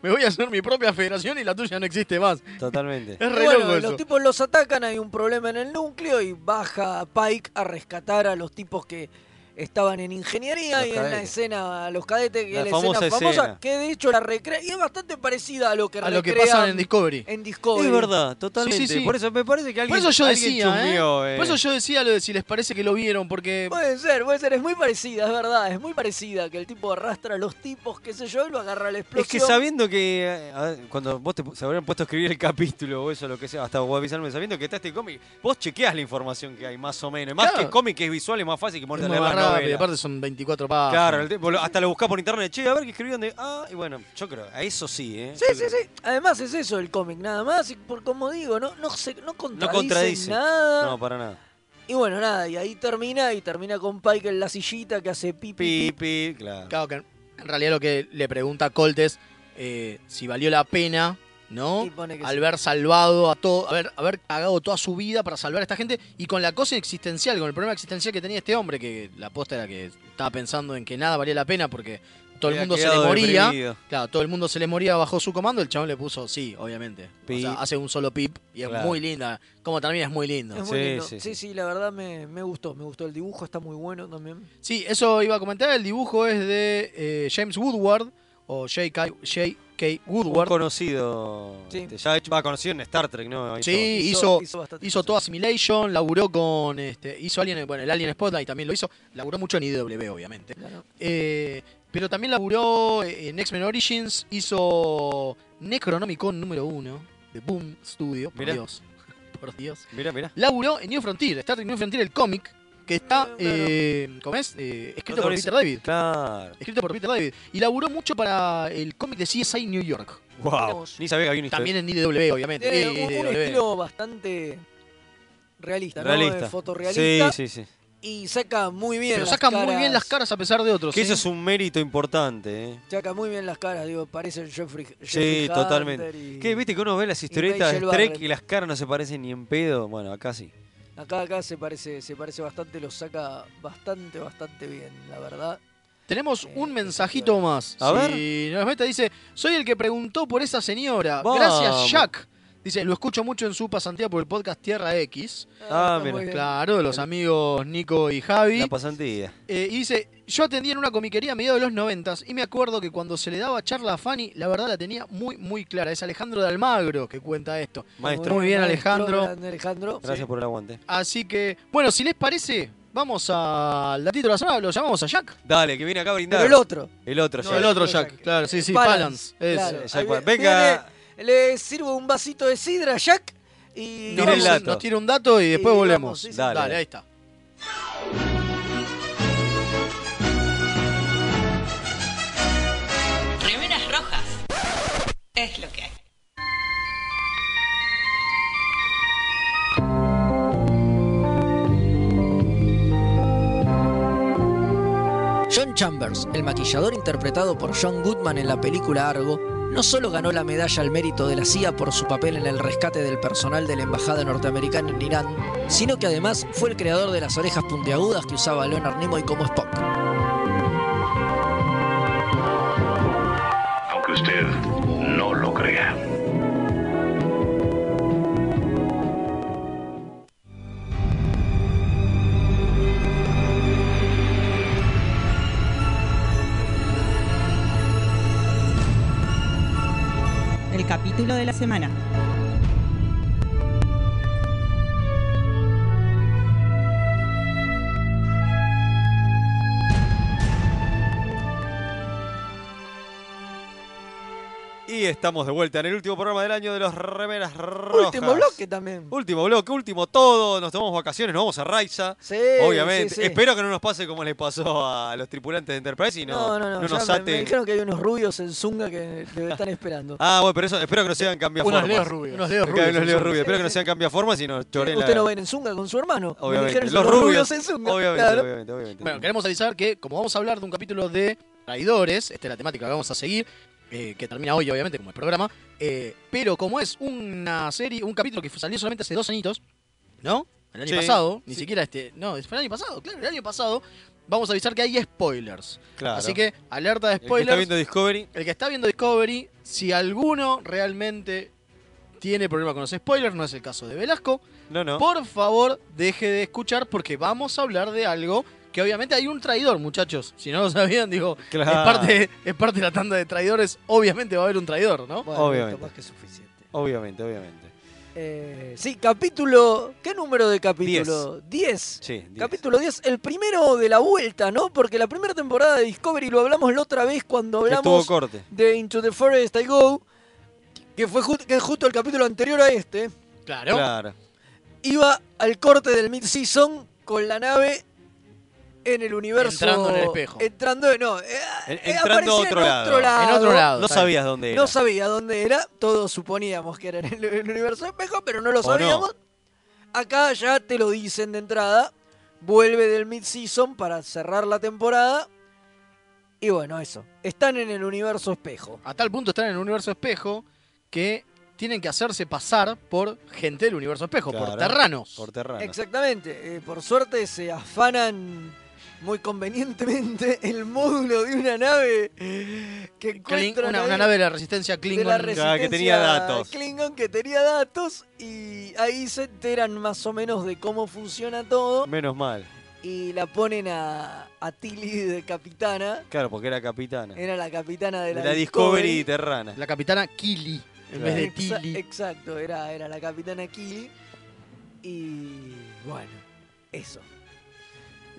Me voy a hacer mi propia federación y la tuya no existe más. Totalmente. Es re bueno, loco los tipos los atacan, hay un problema en el núcleo y baja Pike a rescatar a los tipos que estaban en ingeniería Los y en la escena, los cadetes, que La es la famosa escena famosa, escena. que de hecho la recrea y es bastante parecida a lo que A lo que recrean pasa en Discovery. en Discovery. Es verdad, totalmente. Sí, sí, sí. Por eso me parece que alguien, Por eso yo decía, ¿eh? eh. Por eso yo decía lo de si les parece que lo vieron, porque Puede ser, puede ser, es muy parecida, es verdad, es muy parecida que el tipo arrastra a los tipos, qué sé yo, y lo agarra a la Es que sabiendo que eh, cuando vos te, se habrían puesto a escribir el capítulo o eso, lo que sea, hasta vos avisarme, sabiendo que está este cómic, vos chequeás la información que hay, más o menos. Más Claro. que cómic que es visual, es más fácil que más la rápido, novela. aparte son 24 páginas. Claro, el tipo lo- hasta lo buscás por internet, che, a ver qué escribieron de. Ah, y bueno, yo creo, a eso sí, ¿eh? Sí, Yo sí, creo- sí. Además es eso el cómic, nada más. Y por como digo, no, no, se, no No contradice, contradice. nada. No, para nada. Y bueno, nada, y ahí termina, y termina con Pike en la sillita que hace pipi. Pipi, claro. Claro que en realidad lo que le pregunta a Colt es eh, si valió la pena, ¿no? Al sí. haber salvado a todo, haber, haber pagado toda su vida para salvar a esta gente y con la cosa existencial, con el problema existencial que tenía este hombre, que la posta era que estaba pensando en que nada valía la pena porque todo el mundo se le moría. deprimido. Claro, todo el mundo se le moría bajo su comando, el chabón le puso sí, obviamente. O sea, hace un solo pip y es Claro. muy linda. Como termina es muy lindo. Es muy Sí, lindo. sí, Sí, sí, la verdad me, me gustó, me gustó. El dibujo está muy bueno también. Sí, eso iba a comentar. El dibujo es de eh, James Woodward o J.K. J.K. Un Woodward. conocido. Sí. este, ya hecho, va conocido en Star Trek, ¿no? Hizo- Sí, Hizo- hizo, hizo toda Simulation, laburó con. Este, hizo Alien, bueno, el Alien Spotlight también lo hizo. Laburó mucho en IDW, obviamente. Claro. Eh, pero también laburó en X-Men Origins, hizo Necronomicon número 1 de Boom Studio. Por Mirá. Dios. Por Dios. Mira, mira. Laburó en New Frontier, Star Trek New Frontier, el cómic, que está. Eh, ¿Cómo es? Eh, escrito por Peter David. Claro. Escrito por Peter David. Y laburó mucho para el cómic de CSI New York. Wow. Ni sabía que había una historia. También en IDW, obviamente. Eh, un, un estilo bastante realista, ¿no? Realista. Eh, Fotorrealista. Sí, sí, sí. Y saca muy bien Pero las saca muy bien las caras a pesar de otros. Que eso es un mérito importante, ¿eh? Saca muy bien las caras, digo, parecen Jeffrey, Sí, Jeffrey Hunter totalmente. y- Que viste que uno ve las historietas de Trek y las caras no se parecen ni en pedo. Bueno, acá sí. Acá, acá se parece, se parece bastante, lo saca bastante, bastante bien, la verdad. Tenemos Eh, un mensajito más. A Si nos mete, dice, soy el que preguntó por esa señora. Vamos. Gracias, Jack. Dice, lo escucho mucho en su pasantía por el podcast Tierra X. Ah, está mira. Claro, de los amigos Nico y Javi. La pasantía. Eh, y dice, yo atendí en una comiquería a mediados de los noventas y me acuerdo que cuando se le daba charla a Fanny, la verdad la tenía muy, muy clara. Es Alejandro de Almagro que cuenta esto. Maestro. Muy bien, Maestro, Alejandro. Alejandro. Gracias por el aguante. Así que, bueno, si les parece, vamos al datito de la semana, lo llamamos a Jack. Dale, que viene acá a brindar. Pero el otro. El otro, No, ya. el otro Jack. Jack, claro, sí, sí, Balance, Balance. ese. claro. Jack Venga. Le sirvo un vasito de sidra a Jack y... Nos, Tira el vamos- dato. nos tira un dato y después Y volvemos. vamos, sí, sí. Dale, Dale. ahí está. Remeras rojas. Es lo que hay. John Chambers, el maquillador interpretado por John Goodman en la película Argo, no solo ganó la medalla al mérito de la CIA por su papel en el rescate del personal de la embajada norteamericana en Irán, sino que además fue el creador de las orejas puntiagudas que usaba Leonard Nimoy como Spock. El capítulo de la semana. Estamos de vuelta en el último programa del año de los Remeras Rojas. Último bloque también. Último bloque, último todo. Nos tomamos vacaciones, nos vamos a Raiza. Sí, Obviamente. sí, sí. Espero que no nos pase como le pasó a los tripulantes de Enterprise y no, No, no, no. no nos me- ate. me, dijeron que hay unos rubios en Zunga que te están esperando. Ah, bueno, pero eso espero que no sean cambiaformas. Unos leos rubios. Unos leos rubios. unos leos rubios. Espero que no sean cambiaformas y nos choren Usted la... no ir en Zunga con su hermano. Me Obviamente. dijeron Los rubios. en Zunga. Obviamente, claro. obviamente, obviamente. Bueno, queremos avisar que como vamos a hablar de un capítulo de traidores, esta es la temática que vamos a seguir, eh, que termina hoy obviamente como el programa, eh, pero como es una serie, un capítulo que salió solamente hace dos añitos, ¿no? El año Sí, pasado, ni sí. siquiera este, no, fue el año pasado, claro, el año pasado, vamos a avisar que hay spoilers. Claro. Así que alerta de El que spoilers. está viendo Discovery, El que está viendo Discovery, si alguno realmente tiene problema con los spoilers, no es el caso de Velasco, no, no. por favor deje de escuchar porque vamos a hablar de algo que obviamente hay un traidor, muchachos. Si no lo sabían, digo, Claro. es, parte, es parte de la tanda de traidores, obviamente va a haber un traidor, ¿no? Bueno, Obviamente. esto más que suficiente. Obviamente, obviamente. Eh, sí, capítulo. ¿Qué número de capítulo? 10. Sí, diez. Capítulo 10, el primero de la vuelta, ¿no? Porque la primera temporada de Discovery lo hablamos la otra vez cuando hablamos tuvo corte. de Into the Forest I Go, que fue ju- que es justo el capítulo anterior a este. Claro. Claro. Iba al corte del mid-season con la nave en el universo. Entrando en el espejo. Entrando, no. eh, En- eh, entrando otro en lado. otro lado. En otro lado. No sabías dónde era. No sabía dónde era, todos suponíamos que era en el, el universo espejo, pero no lo sabíamos. Acá ya te lo dicen de entrada, vuelve del mid-season para cerrar la temporada. Y bueno, eso, están en el universo espejo. A tal punto están en el universo espejo que tienen que hacerse pasar por gente del universo espejo, por terranos. Por terrano. Exactamente, eh, por suerte se afanan muy convenientemente el módulo de una nave que Kling- encuentran una, ahí. una nave de la resistencia de Klingon. la que tenía datos. Klingon que tenía datos y ahí se enteran más o menos de cómo funciona todo Menos mal. y la ponen a, a Tilly de capitana. Claro, porque era capitana. Era la capitana de de la, la Discovery Terrana. La capitana Kili, en Claro. vez de Tilly. Exacto, era, era la capitana Killy. Y bueno, eso.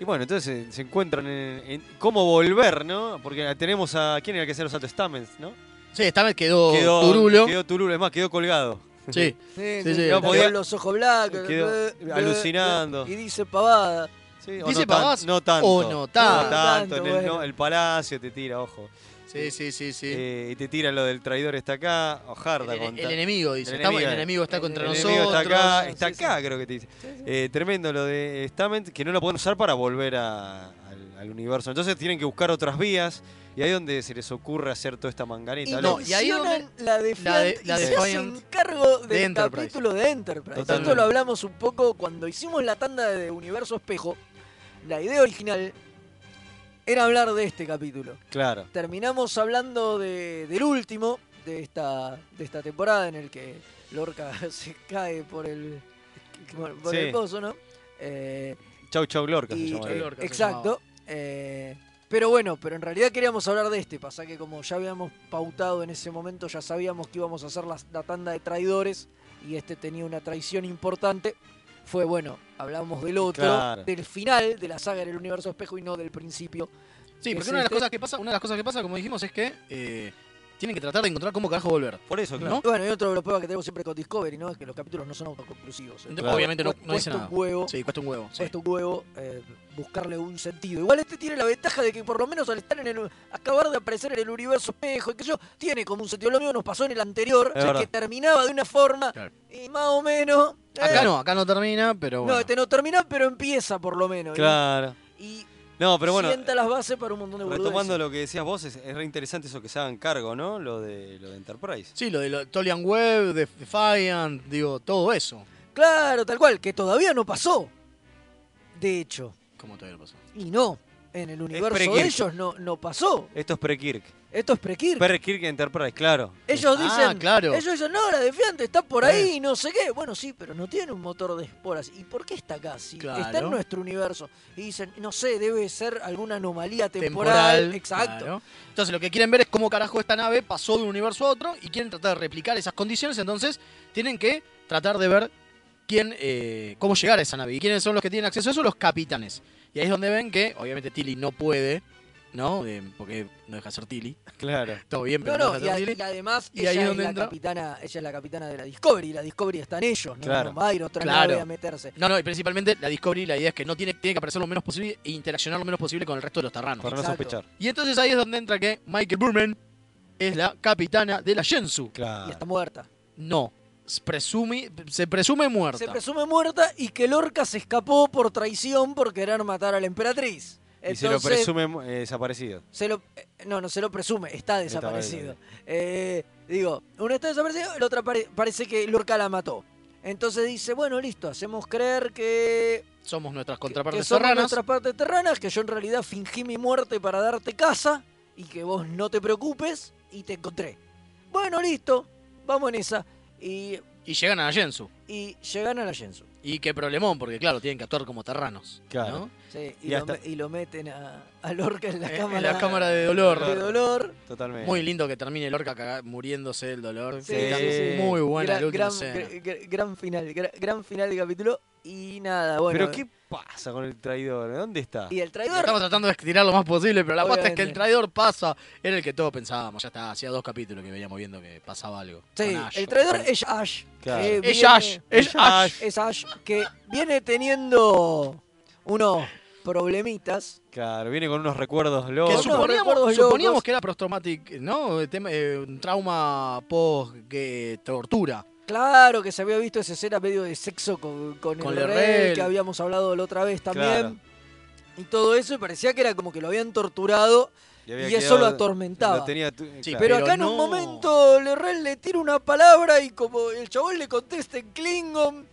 Y bueno, entonces se, se encuentran en, en cómo volver, ¿no? Porque tenemos a. ¿Quién era el que hacía los altos Stamens, no? Sí, esta vez quedó, Turulo. Quedó Turulo, es más, quedó colgado. Sí. Sí, Sí, sí, no no podía los ojos blancos. quedó bleh, bleh, alucinando. bleh, Y dice pavada. Sí, o ¿Dice no, tan- pavadas no tanto. o no tanto? No tanto. En el, bueno. no, el palacio te tira, ojo. Sí, sí, sí, sí. Eh, y te tira lo del traidor está acá. Ojarda el, el contra- enemigo, dice. El Estamos- enemigo, el enemigo está contra El nosotros. enemigo está acá, está Sí, sí. acá creo que te dice. Eh, tremendo lo de Stament, que no lo pueden usar para volver a- al, al universo. Entonces tienen que buscar otras vías y ahí es donde se les ocurre hacer toda esta manganeta. Y ¿no? y ahí mencionan la Defiant la de- la y se hacen cargo del de capítulo de Enterprise. Totalmente. Esto lo hablamos un poco cuando hicimos la tanda de Universo Espejo. La idea original era hablar de este capítulo. Claro. Terminamos hablando de- del último de esta, de esta temporada en el que Lorca se cae por el, por, Sí. el pozo, ¿no? Eh, Chau Chau Lorca se y- llama ahí. Lorca se exacto. eh, pero bueno, pero en realidad queríamos hablar de este. Pasa que como ya habíamos pautado en ese momento, ya sabíamos que íbamos a hacer la, la tanda de traidores y este tenía una traición importante. Fue bueno, hablamos del otro, Claro. del final de la saga en el universo espejo y no del principio. Sí, que porque es una de las este. cosas que pasa, una de las cosas que pasa, como dijimos, es que eh, tienen que tratar de encontrar cómo carajo volver. Por eso, claro. ¿No? Bueno, y otro de los pruebas que tenemos siempre con Discovery, ¿no? Es que los capítulos no son autoconclusivos. Claro. Obviamente no- no dice cuesta nada. un huevo. Sí, cuesta un huevo. sí. cuesta un huevo eh, buscarle un sentido. Igual este tiene la ventaja de que por lo menos al estar en el acabar de aparecer en el universo espejo y que yo tiene como un sentido. Lo mismo nos pasó en el anterior, Es o sea, verdad. que terminaba de una forma Claro. y más o menos. Eh, Acá no, acá no termina, pero bueno. No, este no termina, pero empieza por lo menos. ¿no? Claro. Y No, pero bueno, sienta las bases para un montón de boludeces. retomando lo que decías vos, es, es re interesante eso que se hagan cargo, ¿no? Lo de, lo de Enterprise. Sí, lo de lo- Tolian Web, de Defiant, digo, todo eso. Claro, tal cual, que todavía no pasó. De hecho. ¿Cómo todavía no pasó? Y no, en el universo de ellos no, no pasó. Esto es pre-Kirk. Esto es pre-Kirk. Pre-Kirk Enterprise, claro. Ellos Ah, dicen, claro. ellos dicen, no, la defiante está por ahí y no sé qué. Bueno, sí, pero no tiene un motor de esporas. ¿Y por qué está acá? Si Claro. está en nuestro universo. Y dicen, no sé, debe ser alguna anomalía temporal. Temporal. Exacto. claro. Entonces lo que quieren ver es cómo carajo esta nave pasó de un universo a otro y quieren tratar de replicar esas condiciones. Entonces tienen que tratar de ver quién, eh, cómo llegar a esa nave. ¿Y quiénes son los que tienen acceso a eso? Los capitanes. Y ahí es donde ven que, obviamente, Tilly no puede ¿no? Eh, porque no deja de ser Tilly. Claro. Todo bien, pero No, no, no, deja y, ser Tilly. y además Y ella, ahí es la entra- capitana, ella es la capitana de la Discovery, y la Discovery está en ellos, ¿no? Claro. No va a ir otra Claro. a meterse. No, no, y principalmente la Discovery, la idea es que no tiene, tiene que aparecer lo menos posible e interaccionar lo menos posible con el resto de los terranos. Para no sospechar. Y entonces ahí es donde entra que Michael Burman es la capitana de la Shensu. Y Claro. está muerta. No, se presume, se presume muerta. Se presume muerta y que Lorca se escapó por traición por querer matar a la emperatriz. Y se lo presume eh, desaparecido. se lo- eh, no, no se lo presume, está Está desaparecido. Eh, digo, uno está desaparecido, el otro pare- parece que Lorca la mató. Entonces dice, bueno, listo, hacemos creer que, Somos nuestras que contrapartes somos terranas. nuestras partes terranas, que yo en realidad fingí mi muerte para darte casa y que vos no te preocupes y te encontré. Bueno, listo, vamos en esa. Y, Y llegan a la Shensu. y llegan a la Shensu. Y qué problemón, porque claro, tienen que actuar como terranos. Claro. ¿no? Sí, y, Y lo, hasta- me- y lo meten a, a Lorca en la En- en cámara. la cámara de dolor. De dolor. Totalmente. Muy lindo que termine Lorca caga- muriéndose del dolor. Sí, sí, sí. Muy buena gran, la última gran, gran final, gra- gran final de capítulo. Y nada, bueno. Pero ¿qué pasa con el traidor? ¿Dónde está? Y el traidor. Estamos tratando de estirar lo más posible, pero la pasta es que el traidor pasa. Era el que todos pensábamos. Ya está, hacía dos capítulos que veníamos viendo que pasaba algo. Sí, el traidor es Ash. Claro. que Es viene- Ash, es Ash. Es Ash, que viene teniendo unos problemitas. Claro, viene con unos recuerdos Que locos. Unos suponíamos, recuerdos suponíamos locos. que era post-traumatic, ¿no? Tema- eh, un trauma post-tortura. Claro que se había visto esa escena medio de sexo con, con, Con el el rey, rey. que habíamos hablado la otra vez también. Claro. Y todo eso, y parecía que era como que lo habían torturado y eso lo atormentaba. lo tenía tu- Sí, claro. Pero, Pero acá en un momento Lerrel le tira una palabra y como el chabón le contesta en Klingon.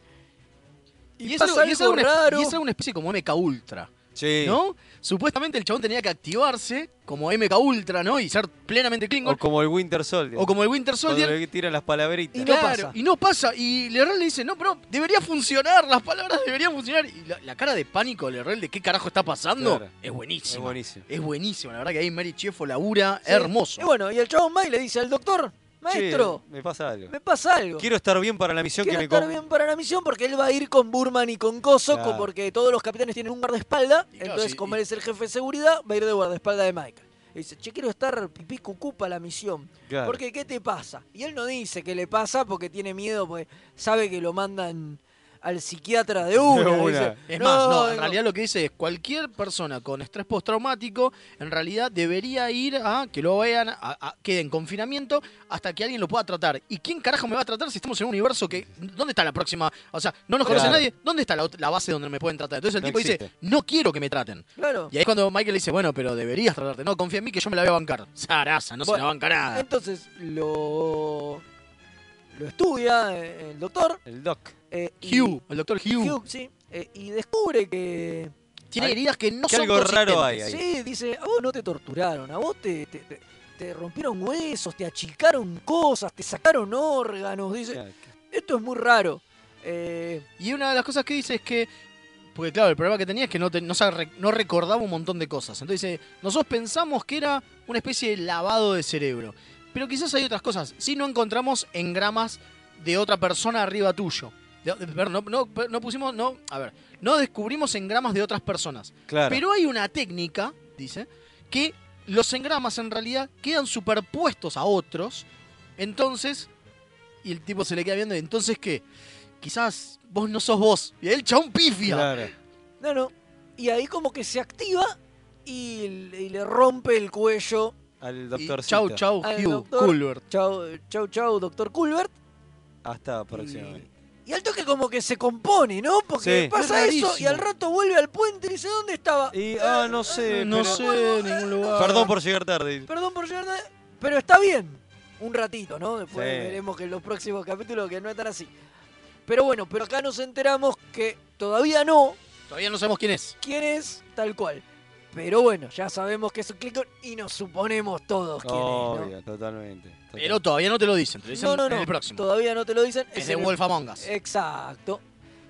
Y, Y, es, pasa algo, y una, raro. y es una especie como MK Ultra. Sí. ¿No? Supuestamente el chabón tenía que activarse como MK Ultra, ¿no? Y ser plenamente Klingon. O como el Winter Soldier. O como el Winter Cuando Soldier. le tiran las palabritas. Y no Claro, pasa. Y no pasa. Y Lerrel le dice, no, pero debería funcionar, las palabras deberían funcionar. Y la, la cara de pánico de Lerrel de qué carajo está pasando Claro. es buenísima. Es buenísimo. Es buenísimo, la verdad que ahí Mary Chieffo labura Sí. hermoso. Y bueno, y el chabón va y le dice al doctor, maestro, Che, me pasa algo. me pasa algo. Quiero estar bien para la misión Quiero que me estar com- bien para la misión porque él va a ir con Burman y con Koso, Claro. porque todos los capitanes tienen un guardaespaldas. Y claro, entonces, sí, como y- él es el jefe de seguridad, va a ir de guardaespaldas de Michael. Y dice, che, quiero estar pipí cucú para la misión. Claro. Porque, ¿qué te pasa? Y él no dice qué le pasa porque tiene miedo, porque sabe que lo mandan al psiquiatra de una. Dice, Es más, no, en realidad lo que dice es cualquier persona con estrés postraumático en realidad debería ir a que lo vean, a, a- quede en confinamiento hasta que alguien lo pueda tratar. ¿Y quién carajo me va a tratar si estamos en un universo que... ¿Dónde está la próxima? O sea, no nos conoce Claro. nadie. ¿Dónde está la, la base donde me pueden tratar? Entonces el No tipo dice, no quiero que me traten. Claro. Y ahí es cuando Michael le dice, bueno, pero deberías tratarte. No, confía en mí que yo me la voy a bancar. Zaraza, no se la banca nada. Entonces lo, lo estudia el doctor. El Doc. Eh, y- Hugh, el doctor Hugh. Hugh, sí. eh, y descubre que. Tiene Hay- heridas que no que son algo raro hay ahí. Sí, dice, a vos no te torturaron, a vos te, te, te- te rompieron huesos, te achicaron cosas, te sacaron órganos. Dice, Claro. esto es muy raro. Eh, Y una de las cosas que dice es que. Porque claro, el problema que tenía es que no, te- no, recordaba un montón de cosas. Entonces dice, nosotros pensamos que era una especie de lavado de cerebro. Pero quizás hay otras cosas. Si no encontramos engramas de otra persona arriba tuyo. De- de- perdón, no, no- no pusimos, no, a ver, no descubrimos engramas de otras personas. Claro. Pero hay una técnica, dice, que los engramas en realidad quedan superpuestos a otros. Entonces, y el tipo se le queda viendo, entonces qué? Quizás vos no sos vos. Y el chabón pifia. Claro. no, no. Y ahí como que se activa y, y le rompe el cuello Al doctor chau, chau, Hugh doctor. Culbert. Chau, chau, chau, doctor Culbert. Hasta próximamente. Y al toque como que se compone, ¿no? Porque Sí. pasa Es eso y al rato vuelve al puente y dice, ¿dónde estaba? Y, ah, no sé. No pero- sé, en ningún lugar. Perdón por llegar tarde. Perdón por llegar tarde, pero está bien. Un ratito, ¿no? Después Sí. veremos que en los próximos capítulos que no están así. Pero bueno, pero acá nos enteramos que todavía no Todavía no sabemos quién es. quién es tal cual. Pero bueno, ya sabemos que es un Klingon y nos suponemos todos quién Obvio, es, totalmente. totalmente. Pero todavía no te lo dicen, te lo ¿no? dicen No, no, en no. el próximo. Todavía no te lo dicen. Es de en el- Wolf Among Us. Exacto.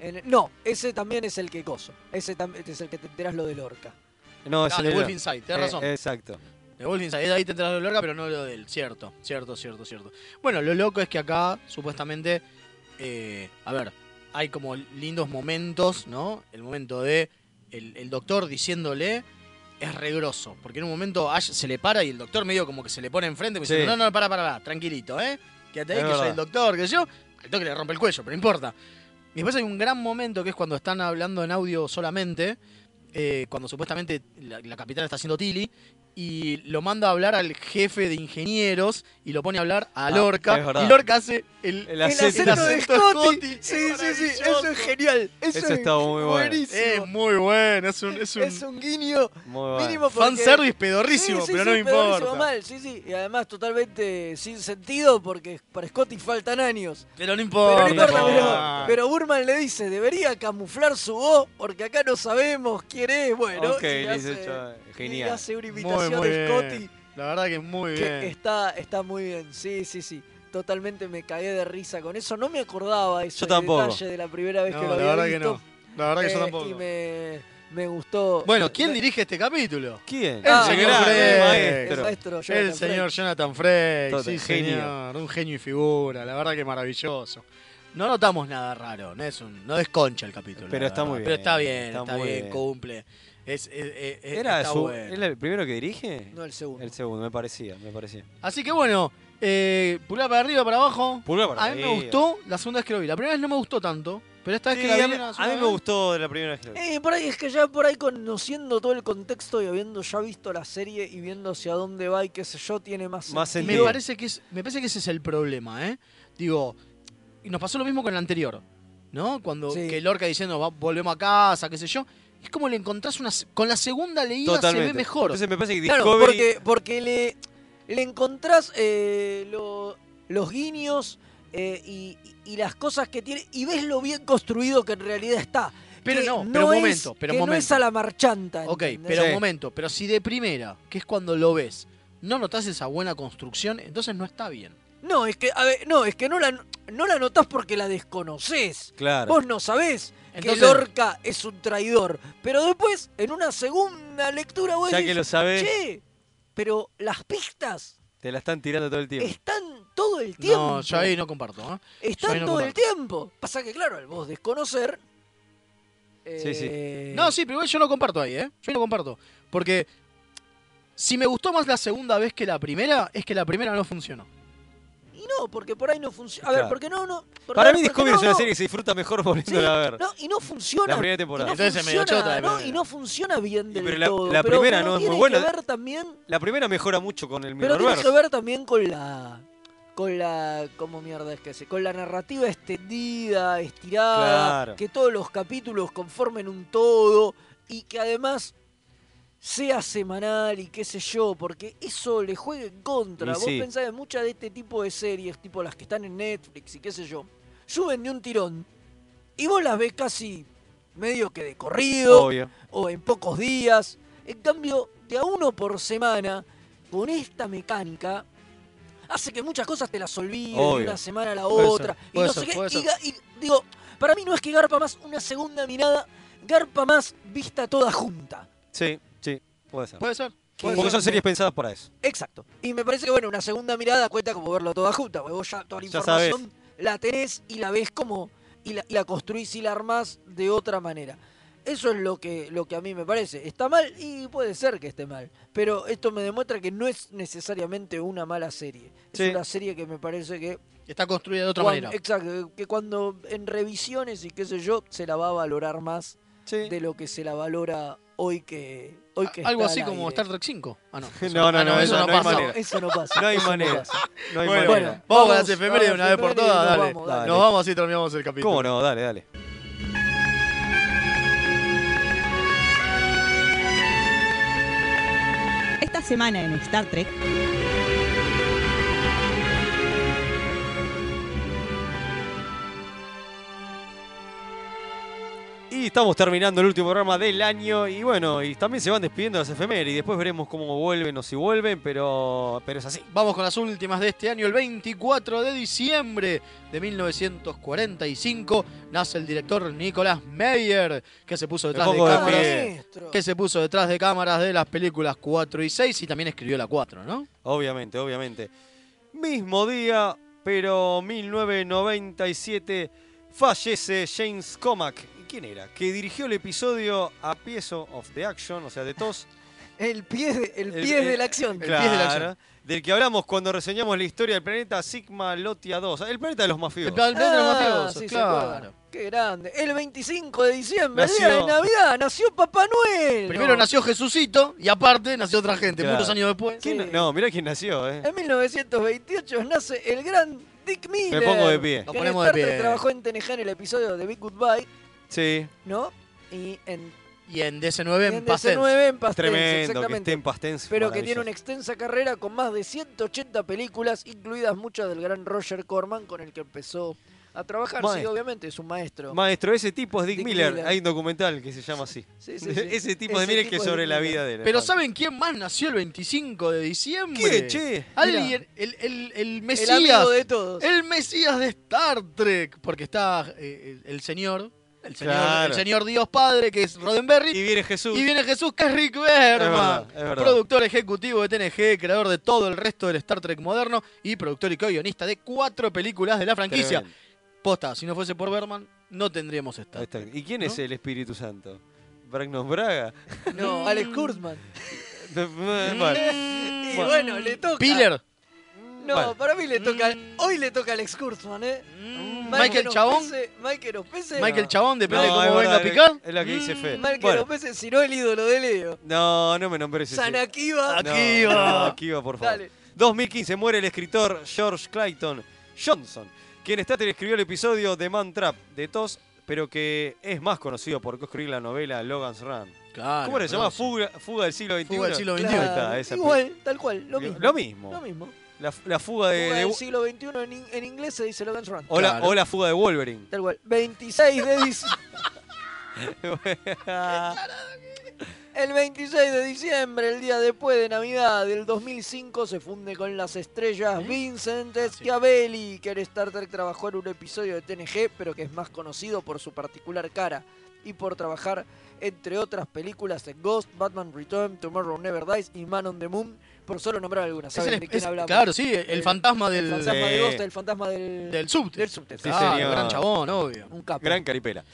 En- no, ese también es el que coso. Ese también es el que te enteras lo del orca. No, es Ah, el de de- Wolf Inside, tenés Eh, razón. Exacto. De Wolf Inside, ahí te enteras de lo larga, pero no lo del. Cierto, cierto, cierto, cierto. Bueno, lo loco es que acá, supuestamente, eh, a ver, hay como lindos momentos, ¿no? El momento de el, el doctor diciéndole es regroso. Porque en un momento Ash se le para y el doctor medio como que se le pone enfrente y me dice, Sí. no, no, para, para, para, tranquilito, ¿eh? Quédate ahí, Es que soy verdad. el doctor, que yo. Al toque le rompe el cuello, pero no importa. Y después hay un gran momento que es cuando están hablando en audio solamente, eh, cuando supuestamente la, la capitana está haciendo Tilly, y lo manda a hablar al jefe de ingenieros y lo pone a hablar a Ah, Lorca. verdad. y Lorca hace el, El El acento. de Scotty. Sí, sí, sí, eso es genial. Eso, Eso es está muy bueno. Es muy bueno, es un, es un, Es un guiño Muy bueno. mínimo porque... fanservice pedorrísimo, Sí, sí, pero sí, no me importa. mal, sí, sí. Y además totalmente sin sentido porque para Scotty faltan años. Pero no Pero importa. no importa, no pero, importa. pero Burman le dice, debería camuflar su voz porque acá no sabemos quién es. Bueno, Ok, y le le dice hace- yo, y genial. hace una Muy, muy de bien. La verdad que es muy que bien. está, está muy bien. Sí, sí, sí. Totalmente me cagué de risa con eso. No me acordaba eso Yo tampoco. detalle de la primera vez No, que lo la había verdad que no. La verdad que yo Eh, tampoco. Y me, me gustó. Bueno, ¿quién dirige este capítulo? ¿Quién? El Ah, señor grande, Frey. el El maestro. maestro El Jonathan señor. Jonathan Frey, Total, sí genio. señor, un genio y figura, la verdad que maravilloso. No notamos nada raro, no es un, no desconcha el capítulo. Pero la está verdad. muy Pero bien, está bien, está está, muy bien, bien. cumple. Es, es- es- es- ¿Era está su, bueno. ¿es el primero que dirige? No, el segundo. El segundo, me parecía, me parecía. Así que bueno, eh, pulgar para arriba, para abajo. Pulgar para a mí me arriba. gustó la segunda vez que lo vi. La primera vez no me gustó tanto, pero esta vez Sí, que la vi a, mí, la a mí me gustó de la primera vez que lo vi. Eh, por ahí es que ya por ahí conociendo todo el contexto y habiendo ya visto la serie y viendo hacia dónde va y qué sé yo, tiene más, Más sentido. Me parece, que es, me parece que ese es el problema, ¿eh? Digo, y nos pasó lo mismo con el anterior, ¿no? Cuando Sí. que Lorca diciendo, "Va- volvemos a casa, qué sé yo. Es como le encontrás una... Con la segunda leída Totalmente. se ve mejor. Entonces me parece que Claro, Discovery... porque, porque le, le encontrás eh, lo- los guiños eh, y, y las cosas que tiene y ves lo bien construido que en realidad está. Pero Que no, pero un es- momento, pero que un no es momento. a la marchanta. Ok, ¿entendés? pero Sí. un momento, pero si de primera, que es cuando lo ves, no notas esa buena construcción, entonces no está bien. No, es que, a ver, no, es que no la, no la notás porque la desconoces. Claro. Vos no sabés Entonces- que Lorca es un traidor. Pero después, en una segunda lectura, vos Ya decís, que lo sabés, che, pero las pistas te la están tirando todo el tiempo. están todo el tiempo. No, yo ahí no comparto, ¿eh? Están no todo el tiempo. Pasa que, claro, al vos desconocer. Sí, sí. eh, No, sí, pero igual yo no comparto ahí, ¿eh? Yo no comparto. Porque si me gustó más la segunda vez que la primera, es que la primera no funcionó. Y no, porque por ahí no funciona. A ver, Claro. porque no, no. porque- Para mí Discovery no, es una no. serie que se disfruta mejor Sí, volviéndola a ver. no, y no funciona. La primera temporada. Y no Entonces es medio funciona, chota de ¿no? Y no funciona bien del pero la- todo. la pero- primera pero no es muy tiene buena. que ver también La primera mejora mucho con el Pero tiene que ver también con la. Con la. ¿Cómo mierda es que se? Con la narrativa extendida, estirada. Claro. Que todos los capítulos conformen un todo. Y que además sea semanal y qué sé yo. Porque eso le juega en contra. Y Vos sí. pensás en muchas de este tipo de series, tipo las que están en Netflix y qué sé yo. Suben de un tirón. Y vos las ves casi medio que de corrido Obvio. o en pocos días. En cambio, de a uno por semana, con esta mecánica, hace que muchas cosas te las olvides de una semana a la otra. ser, y no ser, sé qué. Y, y digo, para mí no es que garpa más una segunda mirada, garpa más vista toda junta. Sí, puede ser. Puede ser. Porque ser. son series pensadas para eso. Exacto. Y me parece que, bueno, una segunda mirada cuenta como verlo toda junta, porque vos ya toda la Ya información la tenés y la ves como. y la, y la construís y la armás de otra manera. Eso es lo que, lo que a mí me parece. ¿Está mal? Y puede ser que esté mal. Pero esto me demuestra que no es necesariamente una mala serie. Es Sí. una serie que me parece que. Está construida de otra cuando- manera. Exacto, que cuando en revisiones y qué sé yo, se la va a valorar más Sí. de lo que se la valora hoy que. Hoy que Algo está así al como aire. Star Trek 5. Ah, no. No, no, no, eso no, pasa. Eso no pasa. No hay manera. No hay Bueno, manera. vamos con las efemérides una vez por todas, dale. Nos vamos así terminamos el capítulo. ¿Cómo no? Dale, dale. Esta semana en Star Trek, Y estamos terminando el último programa del año y bueno, y también se van despidiendo las efemérides y después veremos cómo vuelven o si vuelven, pero, pero es así. Vamos con las últimas de este año. El 24 de diciembre de 1945 nace el director Nicolas Meyer, que se puso detrás de cámaras. Que se puso detrás de cámaras de las películas 4 y 6 y también escribió la 4, ¿no? Obviamente, obviamente. Mismo día, pero 1997, fallece James Comack. ¿Y ¿Quién era? Que dirigió el episodio A Piece of the Action, o sea, de TOS, El pie, de, el El- pie el- de la acción. Claro, Del que hablamos cuando reseñamos la historia del planeta Sigma Lotia 2. El planeta de los mafiosos. El planeta de los Ah, mafiosos, sí, claro. Qué grande. El 25 de diciembre, Nació- día de Navidad, nació Papá Noel. Primero No. nació Jesucito y aparte nació otra gente, Claro. muchos años después. ¿Quién- No, mirá quién nació, ¿eh? En 1928 nace el gran Dick Miller. Me pongo de pie. Nos ponemos de pie. trabajó en TNG en el episodio de Big Goodbye, Sí. ¿no? Y en, Y en DC9 en, en Pastels. DC9 en Pastels, Tremendo que exactamente. esté en Pastens. Pero que tiene una extensa carrera con más de 180 películas, incluidas muchas del gran Roger Corman, con el que empezó a trabajar. Sí, obviamente, es un maestro. Maestro, ese tipo es Dick, Dick Miller. Miller. Hay un documental que se llama así. Sí, sí, sí. Ese tipo de Ese Miller tipo que es sobre la Miller. vida de él. Pero ¿saben quién más nació el 25 de diciembre? ¿Qué, che? Alguien, el, el, el Mesías. El amigo de todos. El Mesías de Star Trek. Porque está eh, el, el señor. El señor, Claro. el señor Dios Padre, que es Roddenberry. Y viene Jesús. Y viene Jesús, que es Rick Es Berman. verdad, es verdad. Productor ejecutivo de TNG, creador de todo el resto del Star Trek moderno y productor y co-guionista de cuatro películas de la franquicia. Tremendo. Posta, si no fuese por Berman, no tendríamos. Trek. ¿Y quién ¿no? es el Espíritu Santo? Bragnos Braga. No, Alex Kurtzman. Vale. Y bueno, le toca. Piller. No, para mí le toca. Hoy le toca a Alex Kurtzman, ¿eh? Michael Chabón. Ospese- Michael Ospese. Michael Chabón, depende No, de cómo venga a picar. Es la que dice Fe. Michael Bueno, Ospese, si no el ídolo de Leo. no, no me nombres ese. San Akiva. No, Akiva. no, Akiva, por favor. Dale. 2015 muere el escritor George Clayton Johnson, quien Trek escribió el episodio de Man Trap de TOS, pero que es más conocido por escribir la novela Logan's Run. Claro, ¿Cómo le pero llama? sí. Fuga, Fuga del siglo XXI. Fuga del siglo XXI. Ahí está, Claro, esa Igual, tal cual, lo mismo. Lo mismo. Lo mismo. La, la fuga de. Fuga de- del siglo XXI en, in- en inglés se dice Logan's Run. o, la, o la fuga de Wolverine. Tal cual. 26 de diciembre. El 26 de diciembre, el día después de Navidad del 2005, se funde con las estrellas Vincent Schiavelli, que en Star Trek trabajó en un episodio de TNG, pero que es más conocido por su particular cara y por trabajar, entre otras películas, en Ghost, Batman Return, Tomorrow Never Dies y Man on the Moon, por solo nombrar algunas. Es ¿Saben el- de quién es- hablamos? claro, sí, el fantasma del- El fantasma de Sí. Ghost, el fantasma del... Del subte. Del subte. Sí, señor. gran chabón, obvio. Un capo. Gran caripela.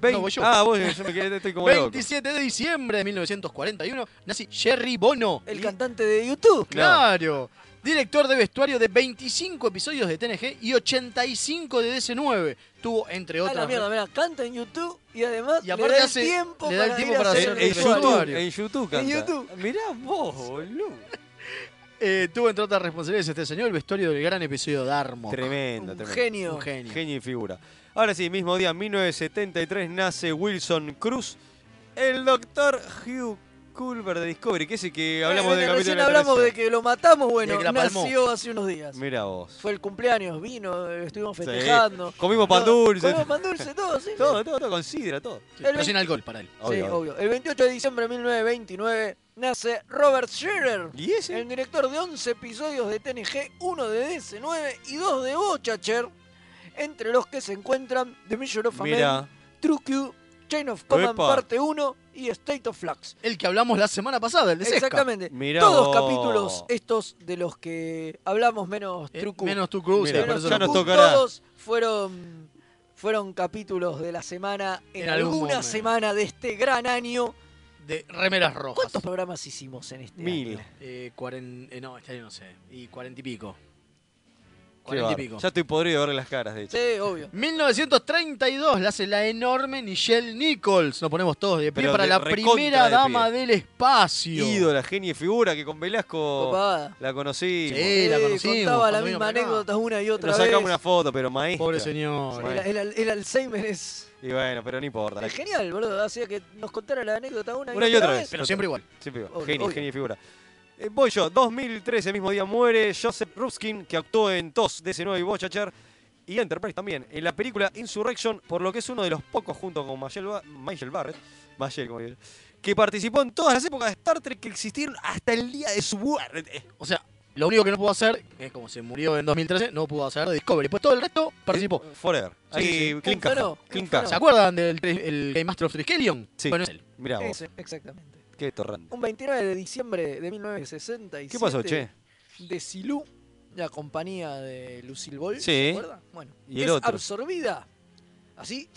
No, Vein- voy yo. Ah, vos, yo me quedé, estoy como loco. 27 de diciembre de 1941 nace Jerry Bono. El cantante de YouTube. Claro. Director de vestuario de 25 episodios de TNG y 85 de DC9. Tuvo, entre A la otras. mierda, mira, canta en YouTube y además Y aparte le da hace- el tiempo le da el para tiempo hacer hacer En, el vestuario. YouTube, vestuario. en YouTube En canta. YouTube. Mirá vos, boludo. eh, tuvo, entre otras responsabilidades, este señor el vestuario del gran episodio de Armok. Tremendo, Un tremendo. genio. Un genio. Genio y figura. Ahora sí, mismo día, 1973, nace Wilson Cruz, el doctor Hugh Culver de Discovery, que es el que hablamos Eh, recién capítulo de la hablamos de que lo matamos, bueno, nació hace unos días. Mira vos. Fue el cumpleaños, vino, estuvimos Sí. festejando. Comimos pan dulce. Comimos pan dulce, todo, sí. Todo, todo, todo, con sidra, todo. Sí, El pero sin alcohol para él. Sí, Obvio. obvio. El 28 de diciembre de 1929 nace Robert Scherer, ¿Y ese? el director de 11 episodios de TNG, 1 de DC9 y 2 de Bochacher, entre los que se encuentran The Mission of a Man, True Q, Chain of Command Epa. parte 1 y State of Flux. El que hablamos la semana pasada, el de Sesca. Exactamente. Mirá Todos vos. capítulos estos de los que hablamos menos Eh, True Q. menos tu cruz, Mira, por Menos eso ya True nos Q, tocará. Todos fueron, fueron capítulos de la semana en, En algún alguna momento. semana de este gran año. de remeras rojas. ¿Cuántos programas hicimos en este mil. año? Eh, cuaren- eh, no, este año no sé. Y cuarenta y pico. Y pico. Ya estoy podrido de verle las caras, de hecho. Sí, obvio. 1932 la hace la enorme Nichelle Nichols. Nos ponemos todos de pie Pero para de la primera de dama pie. del espacio. Ídola, genia y figura que con Velasco Copada. la conocí. Sí, la Contaba la misma anécdota una y otra Nos vez. sacamos una foto, pero maestra. Pobre señor. El, el- el Alzheimer es, Y bueno, pero no importa. es genial, boludo. Hacía que nos contara la anécdota una, Una y otra vez. Pero siempre igual. Siempre igual. Obvio, Genio, obvio. genio y figura. Eh, voy yo. 2013, mismo día, muere Joseph Ruskin, que actuó en TOS, DC9 y Bochacher, y Enterprise también, en la película Insurrection, por lo que es uno de los pocos, junto con Michelle, Ba- Michael Barrett, Michelle, como digo, que participó en todas las épocas de Star Trek que existieron hasta el día de su muerte. O sea, lo único que no pudo hacer, es como se murió en 2013, no pudo hacer de Discovery. Pues todo el resto participó. Forever. Sí, Ahí, sí. caja. ¿Se acuerdan del el Game Master of Triskelion? Sí. Bueno, es él. Mirá vos, Ese, exactamente. Qué torrante. Un 29 de diciembre de 1967. ¿Qué pasó, che? De Silú, la compañía de Lucille Ball. Sí. ¿Se acuerda? Bueno, ¿Y el es otro? absorbida. Así.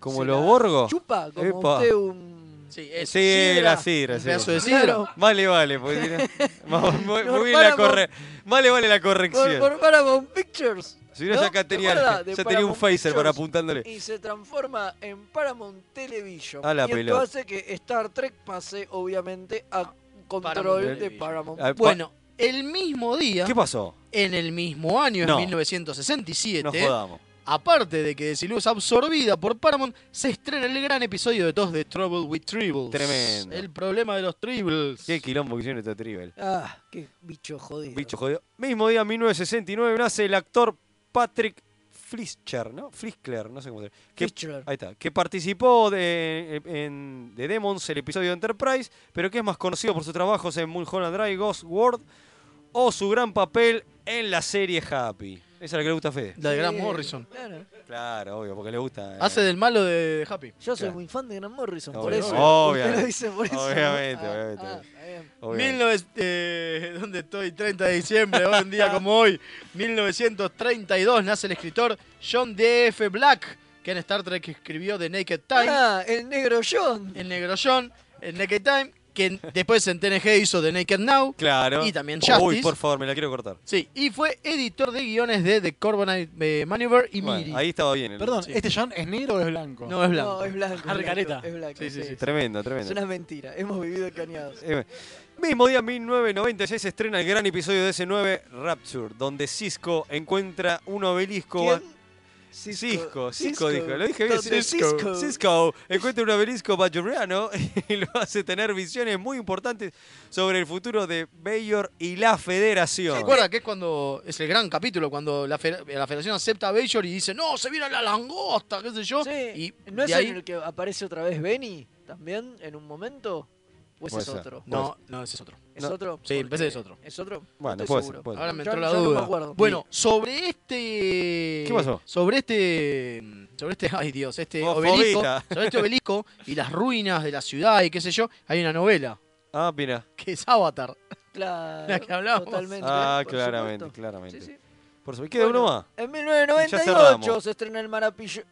¿Como los borgos? Chupa como Epa. usted un, Sí, eso. Sí, sidra. la sidra. Un sí. pedazo de sidra. Claro. Vale, vale. Pues, muy, Por muy bien la corre Vale, vale la Por, corrección. por Paramount Pictures. Si no, ¿no? ya acá ¿Te tenía, ya tenía un phaser para apuntándole. Y se transforma en Paramount Television. A la y esto pelota. hace que Star Trek pase, obviamente, a control Paramount de. Paramount. Ah, pa- Bueno, el mismo día, ¿Qué pasó? en el mismo año, No. en 1967, No jodamos. aparte de que Desilu es absorbida por Paramount, se estrena el gran episodio de todos de Trouble with Tribbles. Tremendo. El problema de los Tribbles. Qué quilombo que hicieron este Trivel. Ah, qué bicho jodido. Bicho jodido. Mismo día, 1969, nace el actor Patrick Flischler, ¿no? Flischler, no sé cómo se dice. Que-. Ahí está. Que participó de, en, de Demons, el episodio de Enterprise, pero que es más conocido por sus trabajos en Mulholland Drive, Ghost World o su gran papel en la serie Happy. Esa es la que le gusta a Fede. La de Grant Morrison. claro. Claro, obvio, porque le gusta. eh, Hace del malo de Happy. Yo soy Claro. muy fan de Grant Morrison, por Obvio, eso. obviamente. Usted lo dice por eso. ¿no? Obviamente, Ah, obviamente. ah, está bien. obviamente. 19 eh, ¿Dónde estoy? 30 de diciembre, hoy un día como hoy. 1932 nace el escritor John D.F. Black, que en Star Trek escribió The Naked Time. Ah, el negro John. El negro John, el Naked Time, que después en TNG hizo The Naked Now. Claro. Y también Uy, Justice. por favor, me la quiero cortar. Sí, y fue editor de guiones de The Corbomite eh, Maneuver y Bueno, Miri. ahí estaba bien. el- Perdón, Sí. ¿este John es negro o es blanco? No, es blanco. No, es blanco. Ah, es blanco, Es blanco, Sí, sí, sí. Tremendo, Es tremendo. una mentira. Hemos vivido engañados. Eh, mismo día, 1996, se estrena el gran episodio de S9, Rapture, donde Cisco encuentra un obelisco. ¿Quién? Cisco, Cisco, dijo, lo dije bien, ¿Dónde Cisco. Cisco? Encuentra un obelisco bajoriano y lo hace tener visiones muy importantes sobre el futuro de Bayor y la ¿Se Federación. acuerda que es cuando es el gran capítulo cuando la, fe- la Federación acepta a Bajor y dice, no, se viene la langosta, qué sé yo? Sí. Y ¿No es ahí... en el que aparece otra vez Benny también en un momento? ¿O ese es otro? No, no, ese es otro. ¿Es No. otro? Sí, Porque- ese es otro. ¿Es otro? Bueno, puede ser, seguro. puede ser. Ahora me entró la ya no me duda. acuerdo. bueno, sobre este. ¿Qué pasó? Sobre este. Sobre este. Ay Dios, este Oh, obelisco. fobita. Sobre este obelisco y las ruinas de la ciudad y qué sé yo, hay una novela Ah, mira. que es Avatar. Claro, La que hablamos. Totalmente. Ah, claramente, supuesto. claramente. Sí, sí. Por supuesto. ¿Queda Bueno, uno más? En Ya 1998 cerramos. se estrena el,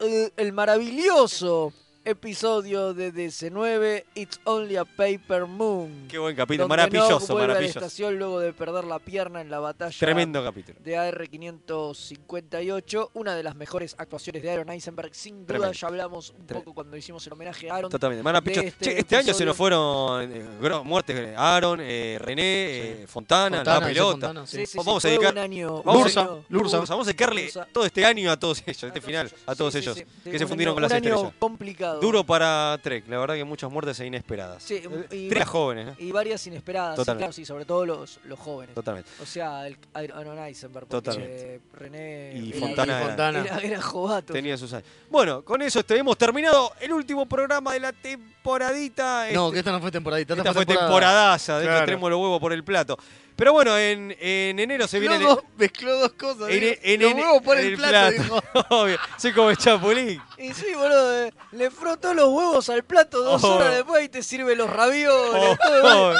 eh, el maravilloso episodio de DC9 It's Only a Paper Moon. Qué buen capítulo. donde Maravilloso, Nog vuelve a la maravilloso. estación luego de perder la pierna en la batalla Tremendo capítulo. de AR-558. Una de las mejores actuaciones de Aaron Eisenberg. Sin duda, Tremendo. ya hablamos un poco cuando hicimos el homenaje a Aaron. Totalmente. Maravilloso. este Che, este año se nos fueron eh, muertes. eh, Aaron, eh, René, eh, Fontana, Fontana, la pelota. Fontana, sí. Sí, sí, Vamos a dedicar- un año- Vamos año- Lursa. Vamos a dedicarle Lursa. todo este año a todos ellos, este final, a todos ellos sí, sí, que se un fundieron con las un año estrellas. complicado. Duro para Trek, la verdad que muchas muertes e inesperadas. Sí, Eh, y- Tres jóvenes, ¿eh? Y varias inesperadas, sí, claro, sí, sobre todo los, los jóvenes. Totalmente. O sea, el Aaron Eisenberg, porque Totalmente. René Y era- Fontana era, era- Fontana. era, era jovato. Tenía sus años. Bueno, con eso este, hemos terminado el último programa de la temporadita. No, Este, que esta no fue temporadita. esta fue temporada. temporadaza, de hecho Claro. tenemos los huevos por el plato. Pero bueno, en, en enero se viene... Dos, mezcló dos cosas. En, digo, en- los en- huevos por el plato. Obvio, soy como el Chapulín. Y sí, boludo, eh, le frotó los huevos al plato dos Oh. horas después y te sirve los ravioles. Oh, oh.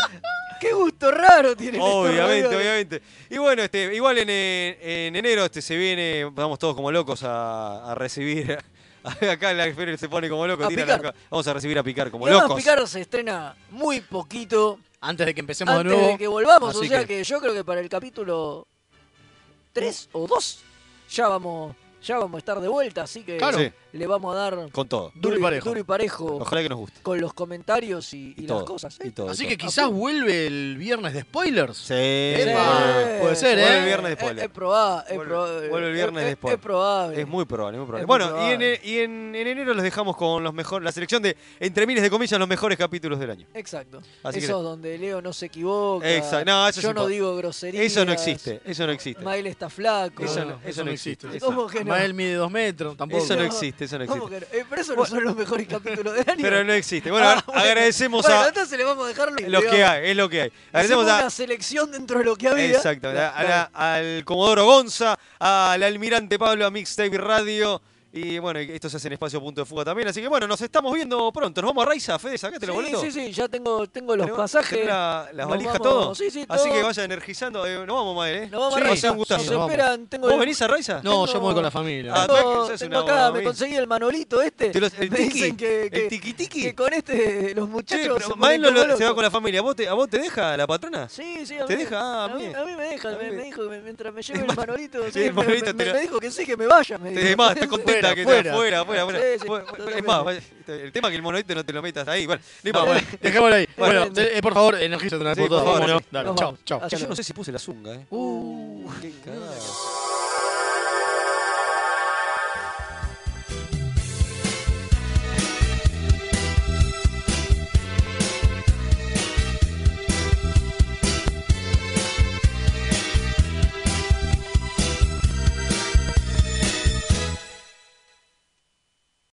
Qué gusto raro tiene Obviamente, obviamente. Y bueno, este, igual en, en enero este, se viene, vamos todos como locos a, a recibir. Acá la feria se pone como loco. A tira la- vamos a recibir a picar como Y locos. Picar se estrena muy poquito Antes de que empecemos antes de nuevo. de que volvamos. O así sea que... yo creo que para el capítulo 3 o 2 ya vamos, ya vamos a estar de vuelta. Así que Claro. Le vamos a dar Con todo. Duro y parejo. duro y parejo Ojalá que nos guste. con los comentarios y, y Y las cosas. ¿eh? y todo, y Así todo. que quizás vuelve el viernes de spoilers. Sí. Epa, puede ser, Vuelve ¿eh? el viernes de Es, spoiler. es probable. Es Vuelve- probable. vuelve el viernes es, de es- spoiler. es probable. Es muy probable, muy probable. Es muy bueno, y, en, y en, en enero los dejamos con los mejores, la selección de, entre miles de comillas, los mejores capítulos del año. Exacto. Así que- Esos donde Leo no se equivoca. Exacto. No, eso Yo es no digo groserías. Eso no existe, eso no existe. Mael está flaco. Eso no- eso no existe. Eso- ¿Cómo que no? Mael mide dos metros, tampoco. Eso no No. existe, eso no ¿Cómo existe. que no? Eh, pero eso no son los mejores capítulos del año. Pero no existe. Bueno, Ah, agra- agradecemos bueno, a entonces le vamos a dejar lo que hay, es lo que hay. Hicimos Agradecemos a, una selección dentro de lo que había. Exacto, a la- a la- al Comodoro Gonza, al almirante Pablo, a Mixtape Radio Y bueno, esto se hace en Espacio Punto de Fuga también. Así que bueno, nos estamos viendo pronto. Nos vamos a Raiza, Fede, sacate los Sí, boletos. sí, sí, ya tengo, tengo los ¿Tenés- pasajes. la- las valijas, vamos- todo? Sí, sí, Así que vaya energizando. Eh, nos vamos, Mael, ¿eh? Nos vamos Sí, Raiza. va a ser un gustazo. Nos esperan, tengo ¿Vos el- venís a Raiza? No, Tengo- yo me voy con la familia. Ah, Tengo, tengo una acá, me conseguí el manolito este. Te los- el me tiki, dicen que, el que con este los muchachos no lo- se va con la familia. ¿A vos te, a vos te deja la patrona? Sí, sí, a ¿Te mí, deja? Ah, a, mí, bien. a mí me deja, me, dijo que mientras me lleve el manolito, sí, sí, el me- dijo que sí, que me vaya. Me Te- dijo. más, está contenta Fuera, que fuera. te fuera, fuera, fuera. Sí, sí, Bueno, Es más, vaya, el tema es que el monolito no te lo metas ahí. Bueno, no bueno, dejémoslo ahí. Bueno, Bueno, eh, por favor, energizate una vez por todas. Dale, chao, chao. Che, yo no sé si puse la zunga, ¿eh? Uh, Qué cagada.